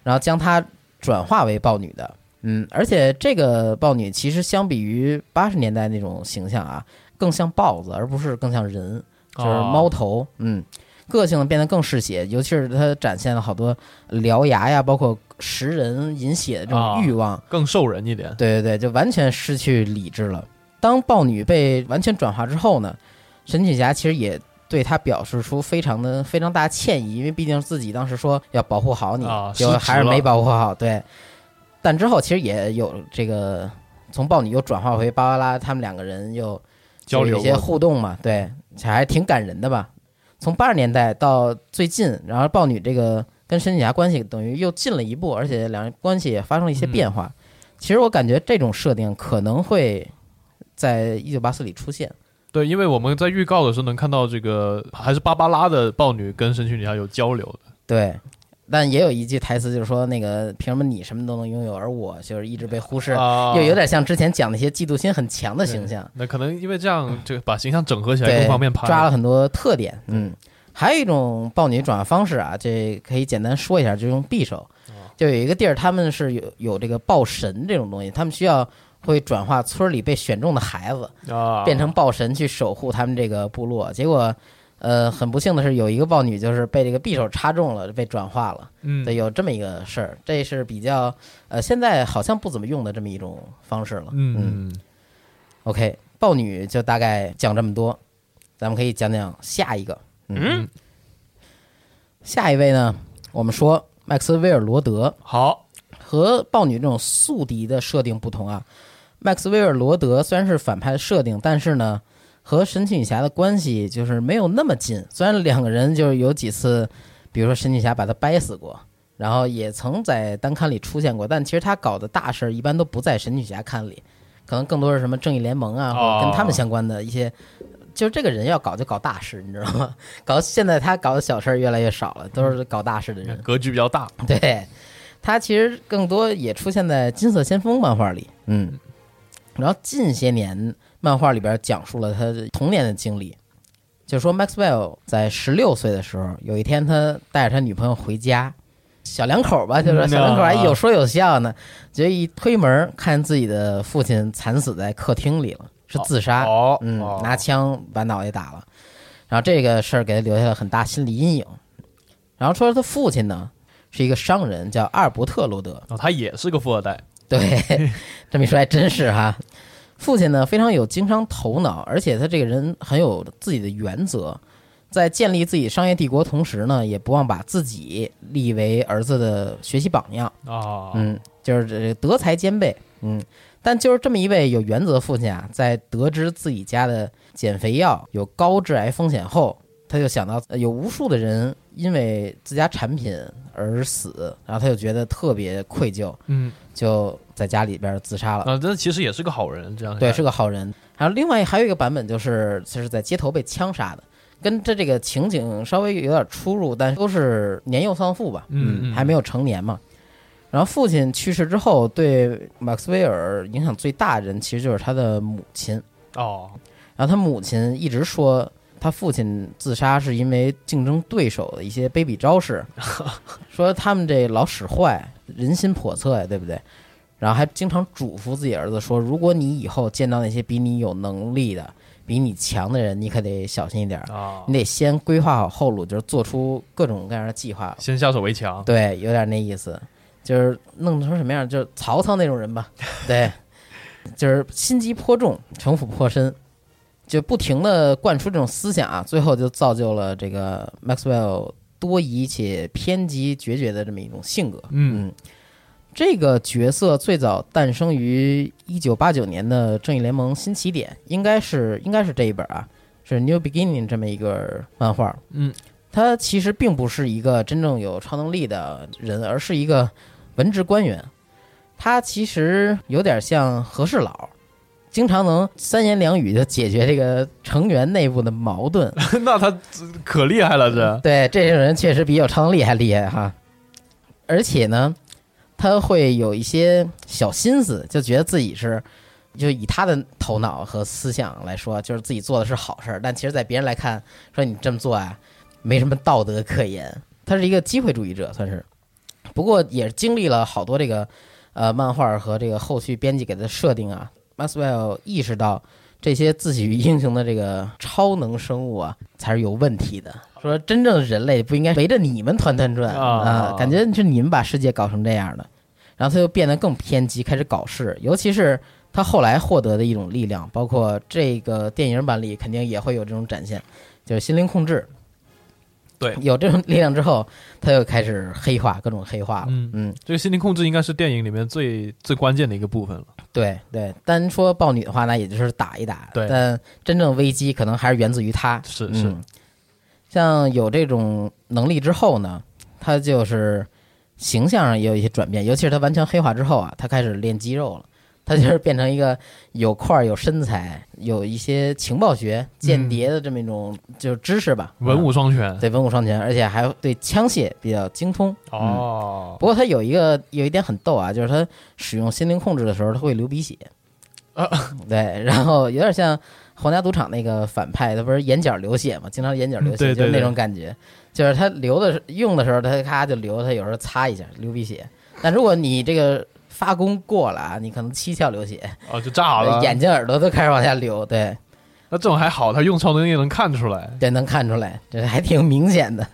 Speaker 1: 然后将它转化为豹女的，嗯，而且这个豹女其实相比于八十年代那种形象啊，更像豹子，而不是更像人，就是
Speaker 3: 哦
Speaker 1: 猫头，嗯，个性变得更嗜血，尤其是它展现了好多獠牙呀，包括食人饮血的这种
Speaker 3: 啊
Speaker 1: 欲望。
Speaker 3: 更兽人一点，
Speaker 1: 对对对，就完全失去理智了。当豹女被完全转化之后呢，神奇侠其实也对他表示出非常的非常大的歉意，因为毕竟自己当时说要保护好你，
Speaker 3: 啊
Speaker 1: 结果还是没保护好。对，但之后其实也有这个从豹女又转化回芭芭拉，他们两个人又
Speaker 3: 交流
Speaker 1: 有一些互动嘛，对，还挺感人的吧。从八十年代到最近，然后豹女这个跟神奇女侠关系等于又近了一步，而且两人关系也发生了一些变化。其实我感觉这种设定可能会在一九八四里出现。
Speaker 3: 对，因为我们在预告的时候能看到这个还是芭芭拉的豹女跟神奇女侠有交流的，
Speaker 1: 对，但也有一句台词就是说，那个凭什么你什么都能拥有，而我就是一直被忽视，
Speaker 3: 啊
Speaker 1: 又有点像之前讲那些嫉妒心很强的形象。
Speaker 3: 那可能因为这样，这个把形象整合起来，更方便拍，
Speaker 1: 抓了很多特点。嗯，还有一种豹女转化方式啊，这可以简单说一下，就用匕首。就有一个地儿，他们是有有这个豹神这种东西，他们需要会转化村里被选中的孩子，
Speaker 3: 啊，
Speaker 1: 变成豹神去守护他们这个部落。结果，呃，很不幸的是，有一个豹女就是被这个匕首插中了，被转化了。
Speaker 3: 嗯，
Speaker 1: 对，有这么一个事儿，这是比较呃，现在好像不怎么用的这么一种方式了。
Speaker 3: 嗯嗯
Speaker 1: OK，豹女就大概讲这么多，咱们可以讲讲下一个。
Speaker 3: 嗯，
Speaker 1: 下一位呢，我们说麦克斯威尔罗德
Speaker 3: 好，
Speaker 1: 和豹女这种宿敌的设定不同啊。麦克斯威尔罗德虽然是反派的设定，但是呢，和神奇女侠的关系就是没有那么近。虽然两个人就是有几次，比如说神奇女侠把他掰死过，然后也曾在单刊里出现过，但其实他搞的大事儿一般都不在神奇女侠刊里，可能更多是什么正义联盟啊，或者跟他们相关的一些。就是这个人要搞就搞大事，你知道吗？搞现在他搞的小事儿越来越少了，都是搞大事的人。
Speaker 3: 格局比较大，
Speaker 1: 对，他其实更多也出现在《金色先锋》漫画里，嗯，然后近些年漫画里边讲述了他童年的经历，就说 Maxwell 在十六岁的时候，有一天他带着他女朋友回家，小两口吧，就是
Speaker 3: 嗯
Speaker 1: 小两口还
Speaker 3: 啊
Speaker 1: 有说有笑呢，结果一推门看见自己的父亲惨死在客厅里了，是自杀，
Speaker 3: 哦，
Speaker 1: 嗯
Speaker 3: 哦，
Speaker 1: 拿枪把脑袋打了，然后这个事儿给他留下了很大心理阴影。然后说他父亲呢是一个商人，叫阿尔伯特·罗德。
Speaker 3: 哦，他也是个富二代，
Speaker 1: 对，这么一说还真是哈。父亲呢非常有经商头脑，而且他这个人很有自己的原则，在建立自己商业帝国同时呢，也不忘把自己立为儿子的学习榜样。
Speaker 3: 啊，
Speaker 1: 嗯，就是这德才兼备，嗯，但就是这么一位有原则的父亲啊，在得知自己家的减肥药有高致癌风险后，他就想到呃有无数的人因为自家产品而死，然后他就觉得特别愧疚，
Speaker 3: 嗯，
Speaker 1: 就在家里边自杀了。
Speaker 3: 啊，这其实也是个好人，这样
Speaker 1: 对，是个好人。然后另外还有一个版本就是就是在街头被枪杀的，跟这这个情景稍微有点出入，但都是年幼丧父吧，
Speaker 3: 嗯嗯
Speaker 1: 还没有成年嘛。然后父亲去世之后，对马克斯威尔影响最大的人其实就是他的母亲。
Speaker 3: 哦，
Speaker 1: 然后他母亲一直说，他父亲自杀是因为竞争对手的一些卑鄙招式，说他们这老使坏，人心叵测呀，对不对？然后还经常嘱咐自己儿子说，如果你以后见到那些比你有能力的、比你强的人，你可得小心一点你，得先规划好后路，就是做出各种各样的计划。
Speaker 3: 先下手为强，
Speaker 1: 对，有点那意思，就是弄成什么样，就是曹操那种人吧。对，就是心机颇重，城府颇深，就不停的灌输这种思想啊，最后就造就了这个 Maxwell 多疑且偏激决绝的这么一种性格。
Speaker 3: 嗯
Speaker 1: 嗯，这个角色最早诞生于一九八九年的《正义联盟新起点》，应该是应该是这一本啊，是 New Beginning 这么一个漫画。
Speaker 3: 嗯，
Speaker 1: 他其实并不是一个真正有超能力的人，而是一个文职官员。他其实有点像和事佬，经常能三言两语就解决这个成员内部的矛盾。
Speaker 3: 那他可厉害了，这
Speaker 1: 对，这种人确实比有超能力还厉害哈。而且呢，他会有一些小心思，就觉得自己是，就以他的头脑和思想来说，就是自己做的是好事儿，但其实，在别人来看，说你这么做啊，没什么道德可言。他是一个机会主义者，算是。不过也经历了好多这个呃漫画和这个后续编辑给的设定啊，Maxwell 意识到这些自诩英雄的这个超能生物啊，才是有问题的。说真正的人类不应该围着你们团团转
Speaker 3: 啊
Speaker 1: 啊，感觉是你们把世界搞成这样的。然后他就变得更偏激，开始搞事，尤其是他后来获得的一种力量，包括这个电影版里肯定也会有这种展现，就是心灵控制。
Speaker 3: 对
Speaker 1: 有这种力量之后，他又开始黑化，各种黑化了。
Speaker 3: 嗯
Speaker 1: 嗯，
Speaker 3: 这个心灵控制应该是电影里面最最关键的一个部分了。
Speaker 1: 对对，单说豹女的话，那也就是打一打。
Speaker 3: 对
Speaker 1: 但真正危机可能还是源自于他。
Speaker 3: 是是
Speaker 1: 嗯，像有这种能力之后呢，他就是形象上也有一些转变，尤其是他完全黑化之后啊，他开始练肌肉了。他就是变成一个有块儿、有身材、有一些情报学、间谍的这么一种就是知识吧，
Speaker 3: 文武
Speaker 1: 啊
Speaker 3: 双全。
Speaker 1: 对文武双全，而且还对枪械比较精通。嗯
Speaker 3: 哦，
Speaker 1: 不过他有一个有一点很逗啊，就是他使用心灵控制的时候，他会流鼻血。
Speaker 3: 啊，
Speaker 1: 对，然后有点像皇家赌场那个反派，他不是眼角流血嘛，经常眼角流血，就是那种感觉，就是他流的用的时候，他咔就流，他有时候擦一下流鼻血。但如果你这个发功过了啊，你可能七窍流血，
Speaker 3: 哦，就炸了。
Speaker 1: 眼睛耳朵都开始往下流，对
Speaker 3: 那这种还好，他用超能力能看出来。
Speaker 1: 对，能看出来，这还挺明显的，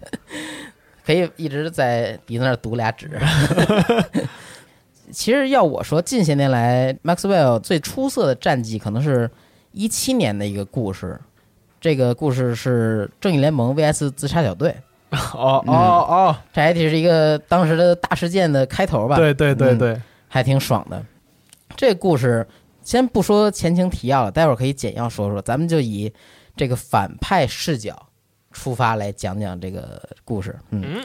Speaker 1: 可以一直在鼻子那儿堵俩纸。其实要我说，近些年来，Maxwell 最出色的战绩可能是一七年的一个故事。这个故事是正义联盟 VS 自杀小队，
Speaker 3: 哦
Speaker 1: 嗯
Speaker 3: 哦哦，
Speaker 1: 这还是一个当时的大事件的开头吧？
Speaker 3: 对对对
Speaker 1: 嗯
Speaker 3: 对，
Speaker 1: 还挺爽的。这故事先不说前情提要了，待会儿可以简要说说。咱们就以这个反派视角出发来讲讲这个故事。嗯，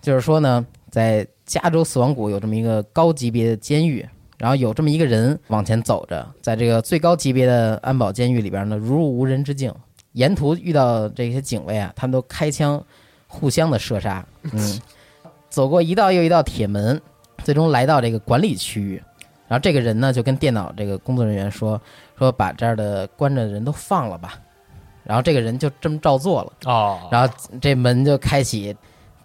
Speaker 1: 就是说呢，在加州死亡谷有这么一个高级别的监狱，然后有这么一个人往前走着，在这个最高级别的安保监狱里边呢，如入无人之境。沿途遇到这些警卫啊，他们都开枪，互相的射杀。嗯，走过一道又一道铁门，最终来到这个管理区域。然后这个人呢，就跟电脑这个工作人员说：“说把这儿的关着的人都放了吧。”然后这个人就这么照做了。
Speaker 3: 哦，
Speaker 1: 然后这门就开启，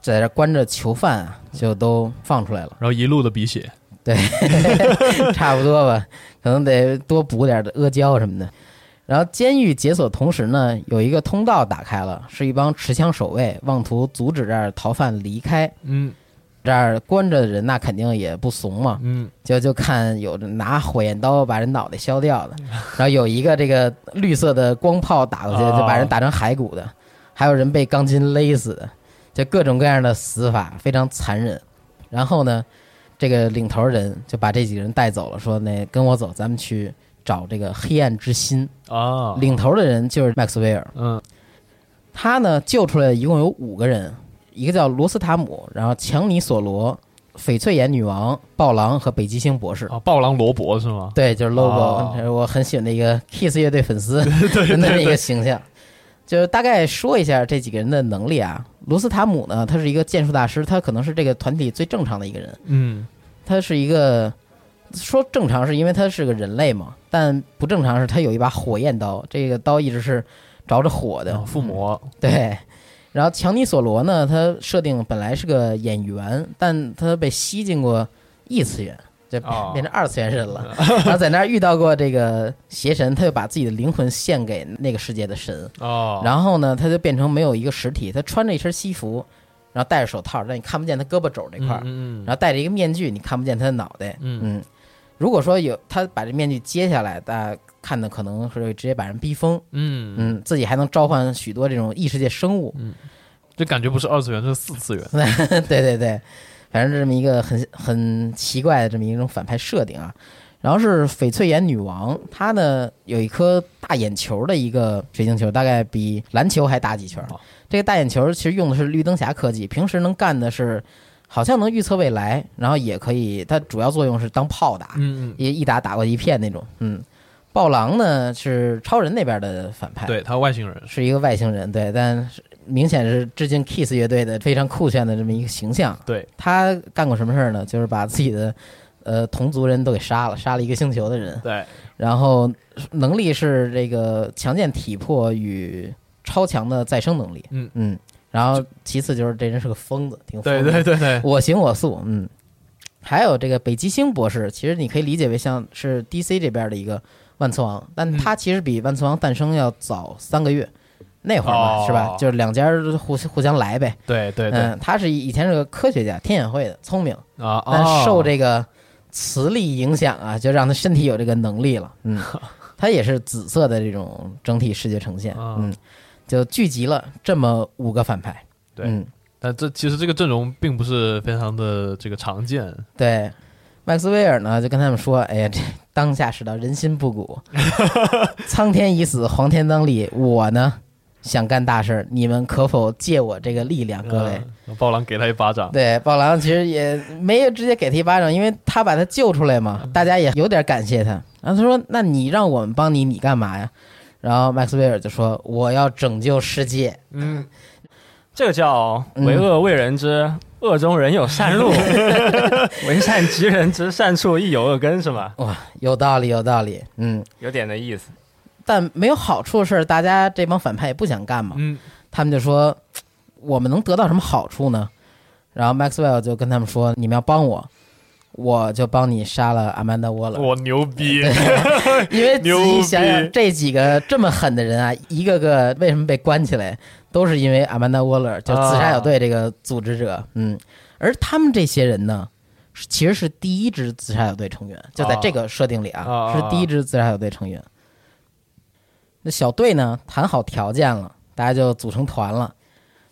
Speaker 1: 在这关着囚犯啊，就都放出来了。
Speaker 3: 然后一路的鼻血，对
Speaker 1: 差不多吧，可能得多补点的阿胶什么的。然后监狱解锁同时呢，有一个通道打开了，是一帮持枪守卫妄图阻止这儿逃犯离开。
Speaker 3: 嗯
Speaker 1: 这儿关着的人那肯定也不怂嘛，
Speaker 3: 嗯，
Speaker 1: 就就看有拿火焰刀把人脑袋削掉的，然后有一个这个绿色的光炮打过去
Speaker 3: 哦
Speaker 1: 就把人打成骸骨的，还有人被钢筋勒死的，就各种各样的死法非常残忍。然后呢，这个领头人就把这几个人带走了，说那跟我走，咱们去找这个黑暗之心。
Speaker 3: 啊，
Speaker 1: 领头的人就是麦克斯韦尔，
Speaker 3: 嗯
Speaker 1: 他呢救出来一共有五个人，一个叫罗斯塔姆，然后强尼索罗、翡翠眼女王、暴狼和北极星博士。
Speaker 3: 啊，暴狼罗伯是吗？
Speaker 1: 对，就是 logo，、
Speaker 3: 哦
Speaker 1: 我很喜欢的一个 Kiss 乐队粉丝 的那么一个形象。就是大概说一下这几个人的能力啊。罗斯塔姆呢，他是一个剑术大师，他可能是这个团体最正常的一个人。
Speaker 3: 嗯
Speaker 1: 他是一个说正常是因为他是个人类嘛，但不正常是他有一把火焰刀，这个刀一直是着着火的
Speaker 3: 啊，附魔，
Speaker 1: 对，然后强尼索罗呢，他设定本来是个演员，但他被吸进过异次元，就
Speaker 3: 哦
Speaker 1: 变成二次元人了。然后在那儿遇到过这个邪神，他就把自己的灵魂献给那个世界的神。
Speaker 3: 哦，
Speaker 1: 然后呢，他就变成没有一个实体，他穿着一身西服，然后戴着手套，让你看不见他胳膊肘这块儿，
Speaker 3: 嗯嗯
Speaker 1: 然后戴着一个面具，你看不见他的脑袋。
Speaker 3: 嗯
Speaker 1: 如果说有他把这面具揭下来，大家看的可能是会直接把人逼疯。
Speaker 3: 嗯嗯，
Speaker 1: 嗯，自己还能召唤许多这种异世界生物。
Speaker 3: 嗯这感觉不是二次元，这是四次元。
Speaker 1: 对对对，反正这么一个很很奇怪的这么一种反派设定啊。然后是翡翠眼女王，她呢有一颗大眼球的一个水晶球，大概比篮球还大几圈。这个大眼球其实用的是绿灯侠科技，平时能干的是好像能预测未来，然后也可以，它主要作用是当炮打，
Speaker 3: 嗯嗯，
Speaker 1: 一一打打过一片那种。嗯，暴狼呢是超人那边的反派，
Speaker 3: 对他外星人，
Speaker 1: 是一个外星人，对，但是明显是致敬 Kiss 乐队的非常酷炫的这么一个形象。
Speaker 3: 对，
Speaker 1: 他干过什么事儿呢？就是把自己的呃同族人都给杀了，杀了一个星球的人，
Speaker 3: 对，
Speaker 1: 然后能力是这个强健体魄与超强的再生能力。
Speaker 3: 嗯
Speaker 1: 嗯，然后其次就是这人是个疯子，挺疯
Speaker 3: 对对对，
Speaker 1: 我行我素，嗯。还有这个北极星博士，其实你可以理解为像是 DC 这边的一个万磁王，但他其实比万磁王诞生要早三个月，那会儿嘛，
Speaker 3: 哦
Speaker 1: 是吧？就是两家互互相来呗。
Speaker 3: 对对对
Speaker 1: 嗯，他是以前是个科学家，天眼会的，聪明，
Speaker 3: 啊，
Speaker 1: 但受
Speaker 3: 哦
Speaker 1: 这个磁力影响啊，就让他身体有这个能力了。嗯，他也是紫色的这种整体视觉呈现。
Speaker 3: 啊
Speaker 1: 嗯，就聚集了这么五个反派。
Speaker 3: 对
Speaker 1: 嗯，
Speaker 3: 但这其实这个阵容并不是非常的这个常见，
Speaker 1: 对，麦克斯威尔呢就跟他们说：“哎呀，这当下世道人心不古，苍天已死，黄天当立。我呢想干大事儿，你们可否借我这个力量？各位。
Speaker 3: 嗯，暴狼给他一巴掌，
Speaker 1: 对，暴狼其实也没有直接给他一巴掌，因为他把他救出来嘛，大家也有点感谢他。然后他说：“那你让我们帮你，你干嘛呀？”然后麦克斯威尔就说：“我要拯救世界。
Speaker 3: 嗯，
Speaker 2: 这个叫
Speaker 1: 嗯
Speaker 2: 为恶为人之，恶中人有善路；为善及人之，善处亦有恶根，是吗”？
Speaker 1: 哇，有道理，有道理。嗯，
Speaker 2: 有点那意思。
Speaker 1: 但没有好处的事儿，大家这帮反派也不想干嘛。
Speaker 3: 嗯
Speaker 1: 他们就说：“我们能得到什么好处呢？”然后 Maxwell 就跟他们说：“你们要帮我，我就帮你杀了阿曼达沃勒。
Speaker 3: 我牛逼，
Speaker 1: 因为仔细想想，这几个这么狠的人啊，一个个为什么被关起来，都是因为阿曼达沃勒，就自杀小队这个组织者。嗯，而他们这些人呢，其实是第一支自杀小队成员，就在这个设定里啊，
Speaker 3: 啊
Speaker 1: 是第一支自杀小队成员。那小队呢，谈好条件了，大家就组成团了。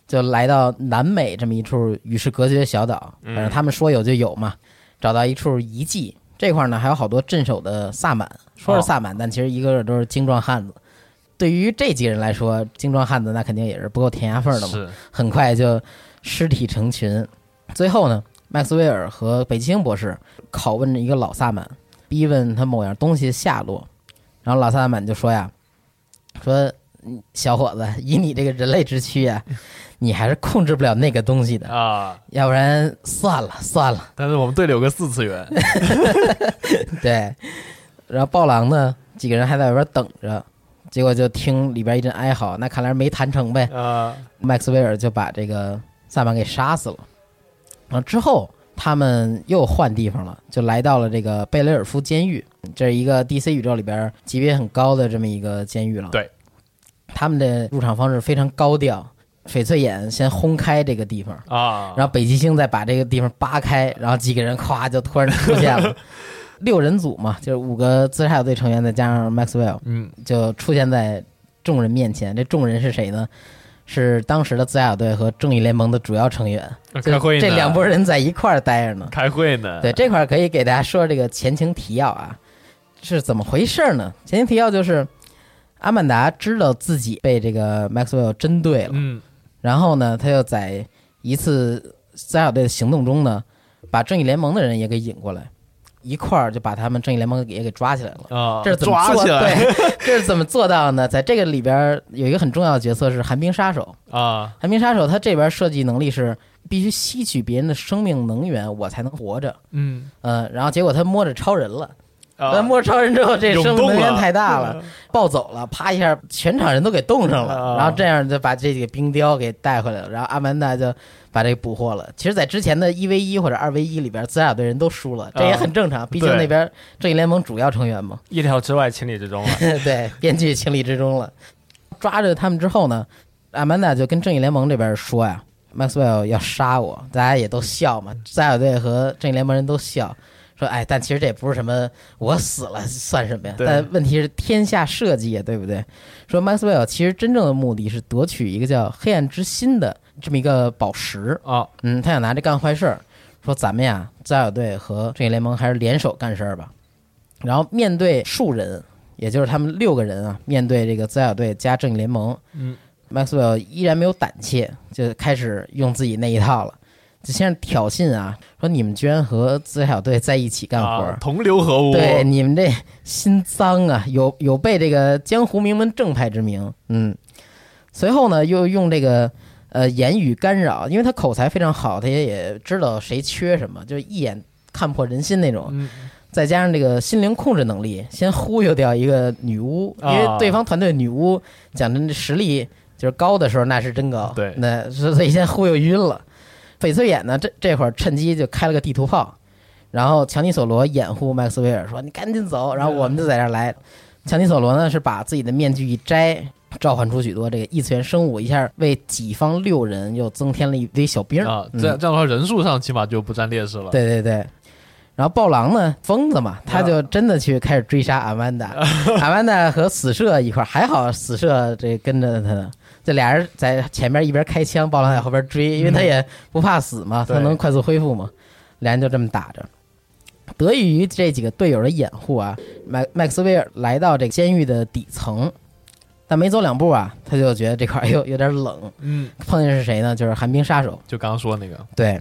Speaker 1: 就来到南美这么一处与世隔绝的小岛，反正他们说有就有嘛，找到一处遗迹，这块儿呢还有好多镇守的萨满，说是萨满，但其实一个个都是精壮汉子。对于这几个人来说，精壮汉子那肯定也是不够填牙缝的嘛。
Speaker 3: 是
Speaker 1: 很快就尸体成群。最后呢，麦克斯威尔和北极星博士拷问着一个老萨满，逼问他某样东西的下落。然后老萨满就说呀：“说嗯小伙子，以你这个人类之躯啊，你还是控制不了那个东西的，
Speaker 3: 啊，
Speaker 1: 要不然算了算了。
Speaker 3: 但是我们队里有个四次元，”
Speaker 1: 对，然后暴狼呢，几个人还在外边等着，结果就听里边一阵哀嚎，那看来没谈成呗。
Speaker 3: 啊，
Speaker 1: 麦克斯韦尔就把这个萨满给杀死了。然后之后他们又换地方了，就来到了这个贝雷尔夫监狱，这是一个 DC 宇宙里边级别很高的这么一个监狱了。
Speaker 3: 对，
Speaker 1: 他们的入场方式非常高调，翡翠眼先轰开这个地方，
Speaker 3: 啊，
Speaker 1: 然后北极星再把这个地方扒开，然后几个人咵就突然出现了。六人组嘛，就是五个自杀小队成员，再加上 Maxwell，
Speaker 3: 嗯
Speaker 1: 就出现在众人面前。这众人是谁呢？是当时的自杀小队和正义联盟的主要成员。
Speaker 3: 开会呢，
Speaker 1: 这两拨人在一块儿待着呢。
Speaker 3: 开会呢，
Speaker 1: 对，这块儿可以给大家说这个前情提要啊，是怎么回事呢？前情提要就是阿曼达知道自己被这个 Maxwell 针对了，
Speaker 3: 嗯
Speaker 1: 然后呢，他又在一次三小队的行动中呢，把正义联盟的人也给引过来，一块儿就把他们正义联盟也给抓起来了。
Speaker 3: 啊，
Speaker 1: 这是怎么做？
Speaker 3: 抓起来
Speaker 1: 对，这是怎么做到的呢？在这个里边儿有一个很重要的角色是寒冰杀手。
Speaker 3: 啊
Speaker 1: 寒冰杀手他这边设计能力是必须吸取别人的生命能源，我才能活着。
Speaker 3: 嗯
Speaker 1: 呃，然后结果他摸着超人了，
Speaker 3: 啊
Speaker 1: 他摸超人之后，这
Speaker 3: 涌
Speaker 1: 生命能源太大了，暴走了，啪一下，全场人都给冻上了。
Speaker 3: 啊
Speaker 1: 然后这样就把这几个冰雕给带回来了，然后阿曼达就把这个捕获了。其实，在之前的一 v 一或者二 v 一里边，自杀小队人都输了，这也很正常，毕竟那边正义联盟主要成员嘛。
Speaker 2: 意料之外，情理之中了。
Speaker 1: 对，编剧情理之中了。抓着他们之后呢，阿曼达就跟正义联盟这边说呀，Maxwell 要杀我，大家也都笑嘛，自杀小队和正义联盟人都笑。说哎，但其实这也不是什么我死了算什么呀？但问题是天下社稷呀，对不对？说 Maxwell 其实真正的目的是夺取一个叫黑暗之心的这么一个宝石，
Speaker 3: 啊
Speaker 1: 嗯，他想拿这干坏事儿，说咱们呀，自杀小队和正义联盟还是联手干事儿吧。然后面对数人，也就是他们六个人啊，面对这个自杀小队加正义联盟，
Speaker 3: 嗯
Speaker 1: ，Maxwell 依然没有胆怯，就开始用自己那一套了，就先是挑衅啊，说你们居然和自杀小队在一起干活，
Speaker 3: 啊，同流合污，
Speaker 1: 对，你们这心脏啊，有有被这个江湖名门正派之名。嗯，随后呢，又用这个呃言语干扰，因为他口才非常好，他也也知道谁缺什么，就一眼看破人心那种。
Speaker 3: 嗯。
Speaker 1: 再加上这个心灵控制能力，先忽悠掉一个女巫，因
Speaker 3: 啊
Speaker 1: 为对方团队女巫讲真，这实力就是高的时候那是真高，
Speaker 3: 对。
Speaker 1: 那所以先忽悠晕了。翡翠眼呢，这这会儿趁机就开了个地图炮，然后强尼索罗掩护麦克斯韦尔说：“你赶紧走。”然后我们就在这儿来。强尼索罗呢是把自己的面具一摘，召唤出许多这个异次元生物，一下为己方六人又增添了一堆小兵
Speaker 3: 啊，
Speaker 1: 嗯
Speaker 3: 这样这样的话人数上起码就不占劣势了，
Speaker 1: 对对对。然后暴狼呢，疯子嘛，他就真的去开始追杀阿曼达，阿曼达和死射一块儿，还好死射这跟着他呢，这俩人在前面一边开枪，暴狼在后边追，因为他也不怕死嘛，他能快速恢复嘛，俩人就这么打着。得益于这几个队友的掩护啊，麦麦克斯威尔来到这个监狱的底层，但没走两步啊，他就觉得这块儿哎呦有点冷，
Speaker 3: 嗯，
Speaker 1: 碰见是谁呢？就是寒冰杀手。
Speaker 3: 就刚刚说那个，
Speaker 1: 对，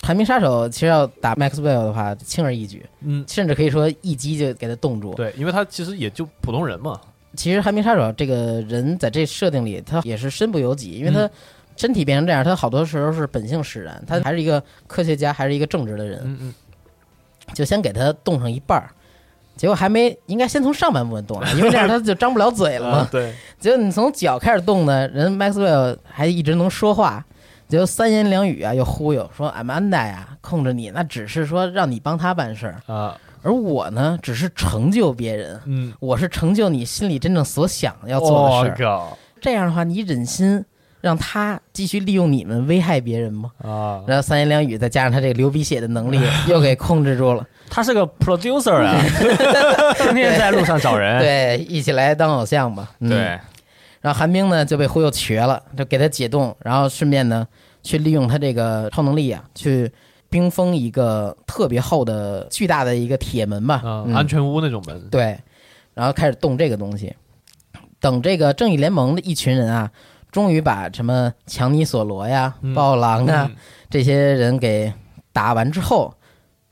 Speaker 1: 寒冰杀手其实要打 Maxwell 的话，轻而易举，
Speaker 3: 嗯，
Speaker 1: 甚至可以说一击就给他冻住。
Speaker 3: 对，因为他其实也就普通人嘛，
Speaker 1: 其实寒冰杀手这个人在这设定里，他也是身不由己，因为他
Speaker 3: 嗯。
Speaker 1: 身体变成这样，他好多时候是本性使然，他还是一个科学家，还是一个正直的人，
Speaker 3: 嗯嗯，
Speaker 1: 就先给他冻上一半儿。结果还没，应该先从上半部分冻上，因为这样他就张不了嘴了嘛。
Speaker 3: 啊对，
Speaker 1: 结果你从脚开始动呢，人 Maxwell 还一直能说话，就三言两语啊，又忽悠说阿曼达呀，控制你那只是说让你帮他办事儿，
Speaker 3: 啊，
Speaker 1: 而我呢，只是成就别人，
Speaker 3: 嗯，
Speaker 1: 我是成就你心里真正所想要做的事儿。
Speaker 3: 靠
Speaker 1: 这样的话，你忍心让他继续利用你们危害别人吗？
Speaker 3: 啊，
Speaker 1: 然后三言两语，再加上他这个流鼻血的能力，又给控制住了。
Speaker 2: 他是个 producer 啊，天天在路上找人。
Speaker 1: 对，一起来当偶像吧。嗯、
Speaker 2: 对，
Speaker 1: 然后韩冰呢就被忽悠瘸了，就给他解冻，然后顺便呢去利用他这个超能力啊，去冰封一个特别厚的巨大的一个铁门吧，
Speaker 3: 安全屋那种门，
Speaker 1: 对，然后开始动这个东西。等这个正义联盟的一群人啊，终于把什么强尼索罗呀、暴狼啊、
Speaker 3: 嗯。
Speaker 1: 这些人给打完之后，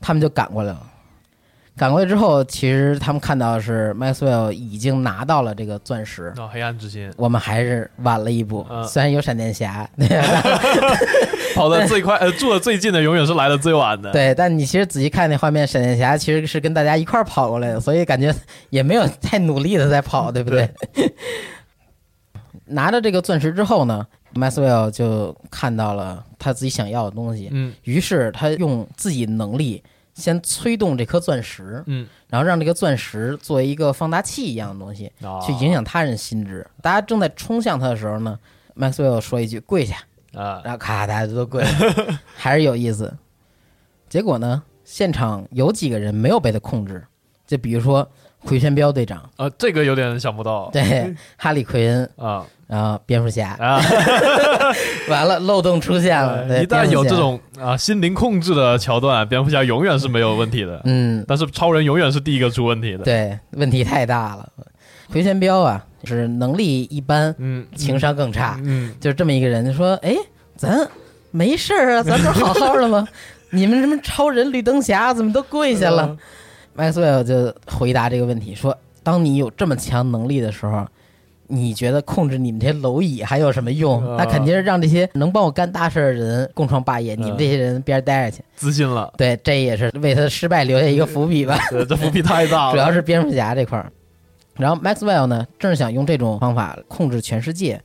Speaker 1: 他们就赶过来了。赶过来之后，其实他们看到的是 Maxwell 已经拿到了这个钻石，
Speaker 3: 啊，黑暗之心，
Speaker 1: 我们还是晚了一步。
Speaker 3: 嗯。
Speaker 1: 虽然有闪电侠，对
Speaker 3: 跑的最快，呃，住的最近的永远是来的最晚的，
Speaker 1: 对，但你其实仔细看那画面，闪电侠其实是跟大家一块儿跑过来的，所以感觉也没有太努力的在跑，对不对？拿着这个钻石之后呢，Maxwell 就看到了他自己想要的东西，
Speaker 3: 嗯。
Speaker 1: 于是他用自己能力先催动这颗钻石，
Speaker 3: 嗯，
Speaker 1: 然后让这个钻石作为一个放大器一样的东西，
Speaker 3: 啊
Speaker 1: 去影响他人心智。大家正在冲向他的时候呢，Maxwell 说一句“跪下”，
Speaker 3: 啊，
Speaker 1: 然后咔，大家都跪了，还是有意思。结果呢，现场有几个人没有被他控制，就比如说回旋镖队长，
Speaker 3: 啊，这个有点想不到，
Speaker 1: 对，哈利奎恩，
Speaker 3: 啊
Speaker 1: 然后蝙蝠侠，
Speaker 3: 啊，
Speaker 1: 完了漏洞出现了。对
Speaker 3: 一旦有这，种啊心灵控制的桥段，蝙蝠侠永远是没有问题的，
Speaker 1: 嗯，
Speaker 3: 但是超人永远是第一个出问题的，，
Speaker 1: 对，问题太大了。回旋镖啊，是能力一般，
Speaker 3: 嗯，
Speaker 1: 情商更差，
Speaker 3: 嗯，
Speaker 1: 就是这么一个人，就说：“哎，咱没事儿啊，咱不是好好的吗？你们什么超人、绿灯侠怎么都跪下了？”麦克斯韦尔就回答这个问题说：“当你有这么强能力的时候，你觉得控制你们这些蝼蚁还有什么用？
Speaker 3: 啊
Speaker 1: 那肯定是让这些能帮我干大事儿的人共创霸业，你们
Speaker 3: 啊
Speaker 1: 这些人边儿待着去。
Speaker 3: 自信了，
Speaker 1: 对，这也是为他的失败留下一个伏笔吧。
Speaker 3: 对，这伏笔太大了，
Speaker 1: 主要是蝙蝠侠这块儿。然后 Maxwell 呢，正是想用这种方法控制全世界，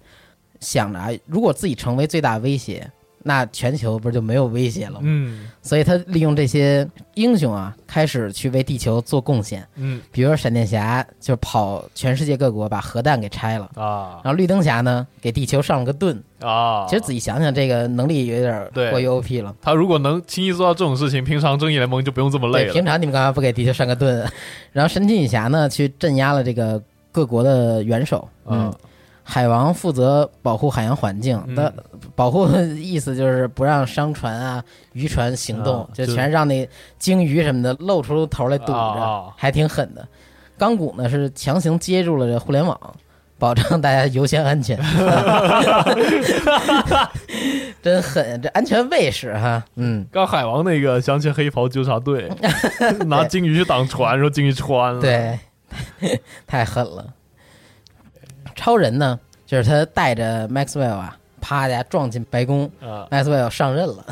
Speaker 1: 想着啊，如果自己成为最大威胁，那全球不是就没有威胁了吗？
Speaker 3: 嗯
Speaker 1: 所以他利用这些英雄啊，开始去为地球做贡献。
Speaker 3: 嗯
Speaker 1: 比如说闪电侠就跑全世界各国把核弹给拆了，
Speaker 3: 啊
Speaker 1: 然后绿灯侠呢给地球上了个盾。
Speaker 3: 啊，
Speaker 1: 其实仔细想想，这个能力有点
Speaker 3: 对
Speaker 1: 过于 OP 了。
Speaker 3: 他如果能轻易做到这种事情，平常正义联盟就不用这么累，了
Speaker 1: 平。常你们干嘛不给地球上个盾？然后神奇女侠呢，去镇压了这个各国的元首。嗯
Speaker 3: 嗯，
Speaker 1: 海王负责保护海洋环境，
Speaker 3: 嗯、
Speaker 1: 保护的意思就是不让商船啊、渔船行动，
Speaker 3: 啊
Speaker 1: 就全让那鲸鱼什么的露出头来堵着，还挺狠的。钢骨呢是强行接住了这互联网，保障大家优先安全。真狠，这安全卫士哈，嗯，
Speaker 3: 刚海王那个想起黑袍纠察队，拿鲸鱼去挡船，说鲸鱼穿了。，
Speaker 1: 对，太狠了。超人呢，就是他带着 Maxwell 啊，啪一下撞进白宫
Speaker 3: 啊
Speaker 1: ，，Maxwell 上任了，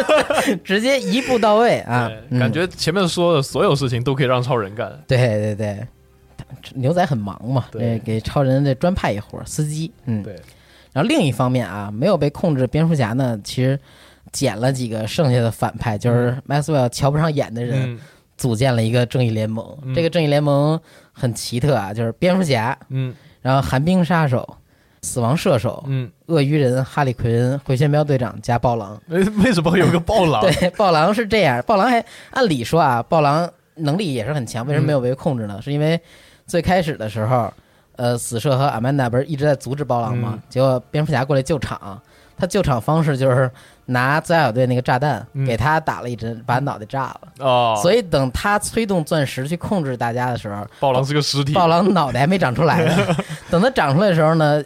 Speaker 1: 直接一步到位啊
Speaker 3: 感觉前面说的所有事情都可以让超人干。
Speaker 1: 对对对，牛仔很忙嘛，给超人这专派一活儿，司机，嗯，
Speaker 3: 对。
Speaker 1: 然后另一方面啊，没有被控制的蝙蝠侠呢，其实捡了几个剩下的反派，就是
Speaker 3: 嗯。
Speaker 1: Maxwell 瞧不上眼的人，
Speaker 3: 嗯。
Speaker 1: 组建了一个正义联盟。
Speaker 3: 嗯。
Speaker 1: 这个正义联盟很奇特啊，就是蝙蝠侠，
Speaker 3: 嗯
Speaker 1: 然后寒冰杀手、死亡射手、
Speaker 3: 嗯，
Speaker 1: 鳄鱼人、哈利奎恩、回旋镖队长加暴狼。
Speaker 3: 为为什么会有个暴狼？
Speaker 1: 对，暴狼是这样，暴狼还按理说啊，暴狼能力也是很强，为什么没有被控制呢？是因为最开始的时候，呃，死射和阿曼达不是一直在阻止暴狼吗？
Speaker 3: 嗯
Speaker 1: 结果蝙蝠侠过来救场，他救场方式就是拿自杀小队那个炸弹、
Speaker 3: 嗯
Speaker 1: 给他打了一针，把脑袋炸了。
Speaker 3: 哦，
Speaker 1: 所以等他催动钻石去控制大家的时候，
Speaker 3: 暴狼是个尸体。
Speaker 1: 暴狼脑袋还没长出来呢。等他长出来的时候呢，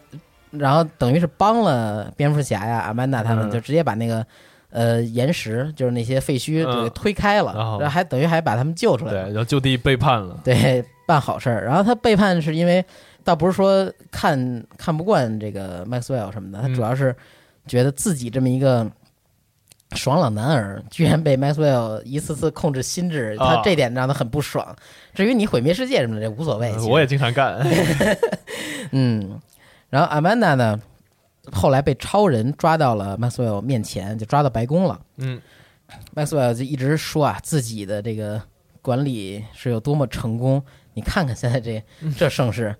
Speaker 1: 然后等于是帮了蝙蝠侠呀、阿曼达他们，
Speaker 3: 嗯
Speaker 1: 就直接把那个呃岩石，就是那些废墟
Speaker 3: 嗯
Speaker 1: 给推开了，
Speaker 3: 然后
Speaker 1: 然后还等于还把他们救出来
Speaker 3: 对，然后就地背叛了。
Speaker 1: 对，办好事儿。然后他背叛是因为，倒不是说看看不惯这个 Maxwell 什么的，他
Speaker 3: 嗯
Speaker 1: 主要是觉得自己这么一个。爽朗男儿居然被 Maxwell 一次次控制心智，他
Speaker 3: 啊
Speaker 1: 这点让他很不爽。至于你毁灭世界什么的，这无所谓。
Speaker 3: 我也经常干。
Speaker 1: 嗯，然后阿曼达呢，后来被超人抓到了 Maxwell 面前，就抓到白宫了。
Speaker 3: 嗯
Speaker 1: Maxwell 就一直说啊，自己的这个管理是有多么成功。你看看现在这这盛世，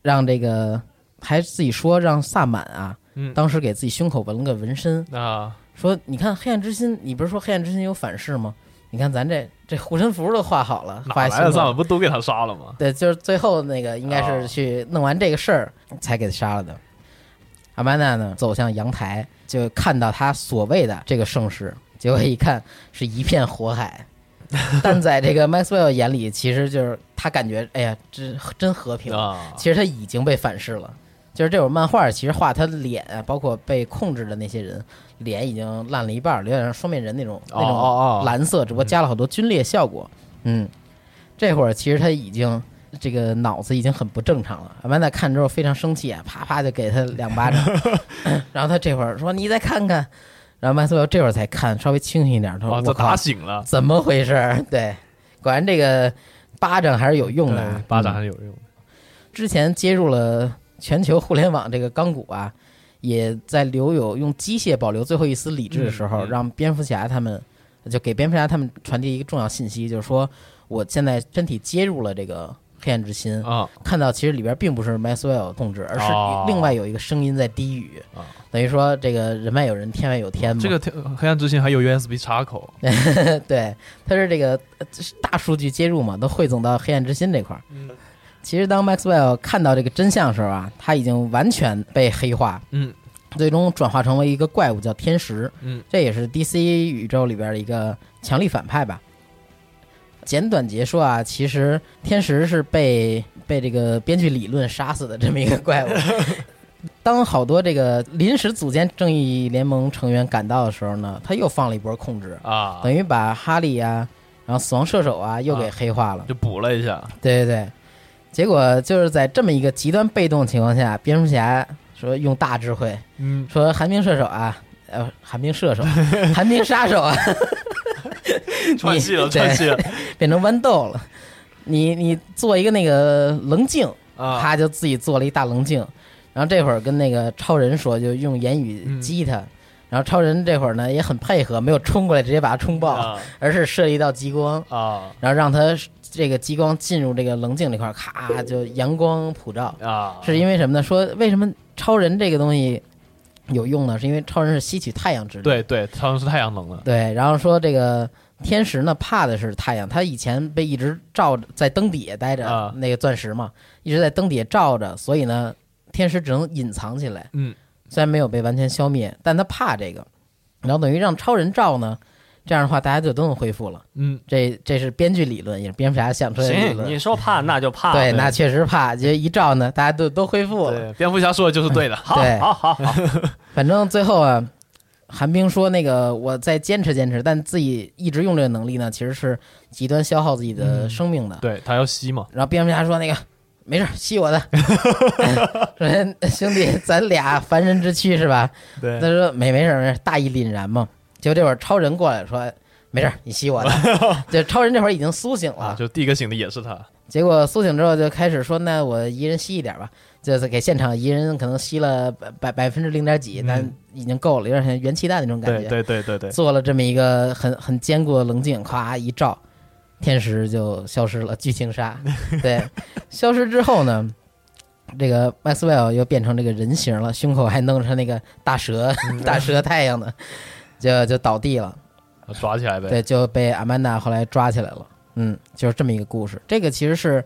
Speaker 1: 让这个还自己说让萨满啊，
Speaker 3: 嗯
Speaker 1: 当时给自己胸口纹了个纹身，
Speaker 3: 啊，
Speaker 1: 说你看黑暗之心，你不是说黑暗之心有反噬吗？你看咱这这护身符都画好了，
Speaker 3: 哪
Speaker 1: 画
Speaker 3: 来的萨满
Speaker 1: 在胸口。
Speaker 3: 不都给他杀了吗？
Speaker 1: 对，就是最后那个应该
Speaker 3: 哦
Speaker 1: 是去弄完这个事儿才给他杀了的。阿曼达呢走向阳台，就看到他所谓的这个盛世，结果一看是一片火海。但在这个 Maxwell 眼里，其实就是他感觉，哎呀，这真和平。
Speaker 3: 啊，
Speaker 1: 其实他已经被反噬了。就是这种漫画，其实画他的脸啊，包括被控制的那些人，脸已经烂了一半儿，有点像双面人那种那种
Speaker 3: 哦
Speaker 1: 蓝色，只不过加了好多皲裂效果。嗯，这会儿其实他已经这个脑子已经很不正常了。阿曼达看之后非常生气啊，啪啪就给他两巴掌。然后他这会儿说：“你再看看。”然后麦斯韦这会儿才看，稍微清醒一点，他说：“
Speaker 3: 啊，
Speaker 1: 我
Speaker 3: 打，醒了，
Speaker 1: 怎么回事儿？” 对，果然这个巴掌还是有用的啊，
Speaker 3: 巴掌
Speaker 1: 嗯
Speaker 3: 还是有用的。
Speaker 1: 之前接入了全球互联网这个钢骨啊，也在留有用机械保留最后一丝理智的时候，
Speaker 3: 嗯嗯。
Speaker 1: 让蝙蝠侠他们就给蝙蝠侠他们传递一个重要信息，就是说我现在身体接入了这个黑暗之心，
Speaker 3: 啊。
Speaker 1: 看到其实里边并不是 Maxwell 控制，而是
Speaker 3: 哦
Speaker 1: 另外有一个声音在低语，
Speaker 3: 啊，
Speaker 1: 等于说这个人外有人，天外有天嘛。
Speaker 3: 这个黑暗之心还有 USB 插口，
Speaker 1: 对，它是这个大数据接入嘛，都汇总到黑暗之心这块儿。
Speaker 3: 嗯
Speaker 1: 其实当 Maxwell 看到这个真相的时候啊，他已经完全被黑化，
Speaker 3: 嗯
Speaker 1: 最终转化成为一个怪物，叫天石。
Speaker 3: 嗯
Speaker 1: 这也是 DC 宇宙里边的一个强力反派吧。简短截说啊，其实天石是被被这个编剧理论杀死的这么一个怪物。当好多这个临时组建正义联盟成员赶到的时候呢，他又放了一波控制，
Speaker 3: 啊，
Speaker 1: 等于把哈利啊、然后死亡射手啊又给黑化了。
Speaker 3: 就补了一下，
Speaker 1: 对对对，结果就是在这么一个极端被动情况下，蝙蝠侠说用大智慧，
Speaker 3: 嗯，
Speaker 1: 说寒冰射手啊，呃，寒冰射手，寒冰杀手啊，
Speaker 3: 串戏了，
Speaker 1: 对
Speaker 3: 串戏了。
Speaker 1: 变成豌豆了。你你做一个那个棱镜，
Speaker 3: 啊，
Speaker 1: 他就自己做了一大棱镜，然后这会儿跟那个超人说，就用言语
Speaker 3: 嗯。
Speaker 1: 激他。然后超人这会儿呢也很配合，没有冲过来直接把他冲爆，
Speaker 3: 啊。
Speaker 1: 而是射了一道激光，
Speaker 3: 啊。
Speaker 1: 然后让他这个激光进入这个棱镜这块儿，咔就阳光普照。
Speaker 3: 啊，
Speaker 1: 是因为什么呢？说为什么超人这个东西有用呢？是因为超人是吸取太阳之力。
Speaker 3: 对对，超人是太阳能的，
Speaker 1: 对，然后说这个天使呢，怕的是太阳，他以前被一直照着在灯底下待着，
Speaker 3: 啊
Speaker 1: 那个钻石嘛，一直在灯底下照着，所以呢，天使只能隐藏起来，
Speaker 3: 嗯
Speaker 1: 虽然没有被完全消灭，但他怕这个，然后等于让超人照呢，这样的话大家就都能恢复了。
Speaker 3: 嗯，
Speaker 1: 这这是编剧理论，也是蝙蝠侠想出来的理
Speaker 2: 行，
Speaker 1: 论。
Speaker 2: 你说怕那就怕。
Speaker 1: 对，那确实怕，就一照呢，大家都都恢复了。
Speaker 3: 对，蝙蝠侠说的就是对的，
Speaker 2: 好
Speaker 1: 对
Speaker 2: 好好好，
Speaker 1: 反正最后啊，寒冰说那个我再坚持坚持，但自己一直用这个能力呢，其实是极端消耗自己的生命的。
Speaker 3: 对他要吸嘛，
Speaker 1: 然后蝙蝠侠说那个没事，吸我的。说兄弟，咱俩凡人之躯是吧？
Speaker 3: 对
Speaker 1: 他说没没事没事，大义凛然嘛。结果这会儿超人过来说没事，你吸我的。就超人这会儿已经苏醒了，
Speaker 3: 啊，就第一个醒的也是他，
Speaker 1: 结果苏醒之后就开始说，那我一人吸一点吧，就是给现场一人可能吸了百百百分之零点几，
Speaker 3: 嗯
Speaker 1: 但已经够了，有点像元气弹那种感
Speaker 3: 对
Speaker 1: 觉。
Speaker 3: 对对对对，
Speaker 1: 做了这么一个很很坚固的棱镜，咵一照，天使就消失了，剧情杀。对，消失之后呢，这个 Maxwell 又变成这个人形了，胸口还弄成那个大蛇，
Speaker 3: 嗯
Speaker 1: 大蛇太阳的，就就倒地了。
Speaker 3: 抓起来呗，
Speaker 1: 对，就被阿曼达后来抓起来了。嗯，就是这么一个故事。这个其实是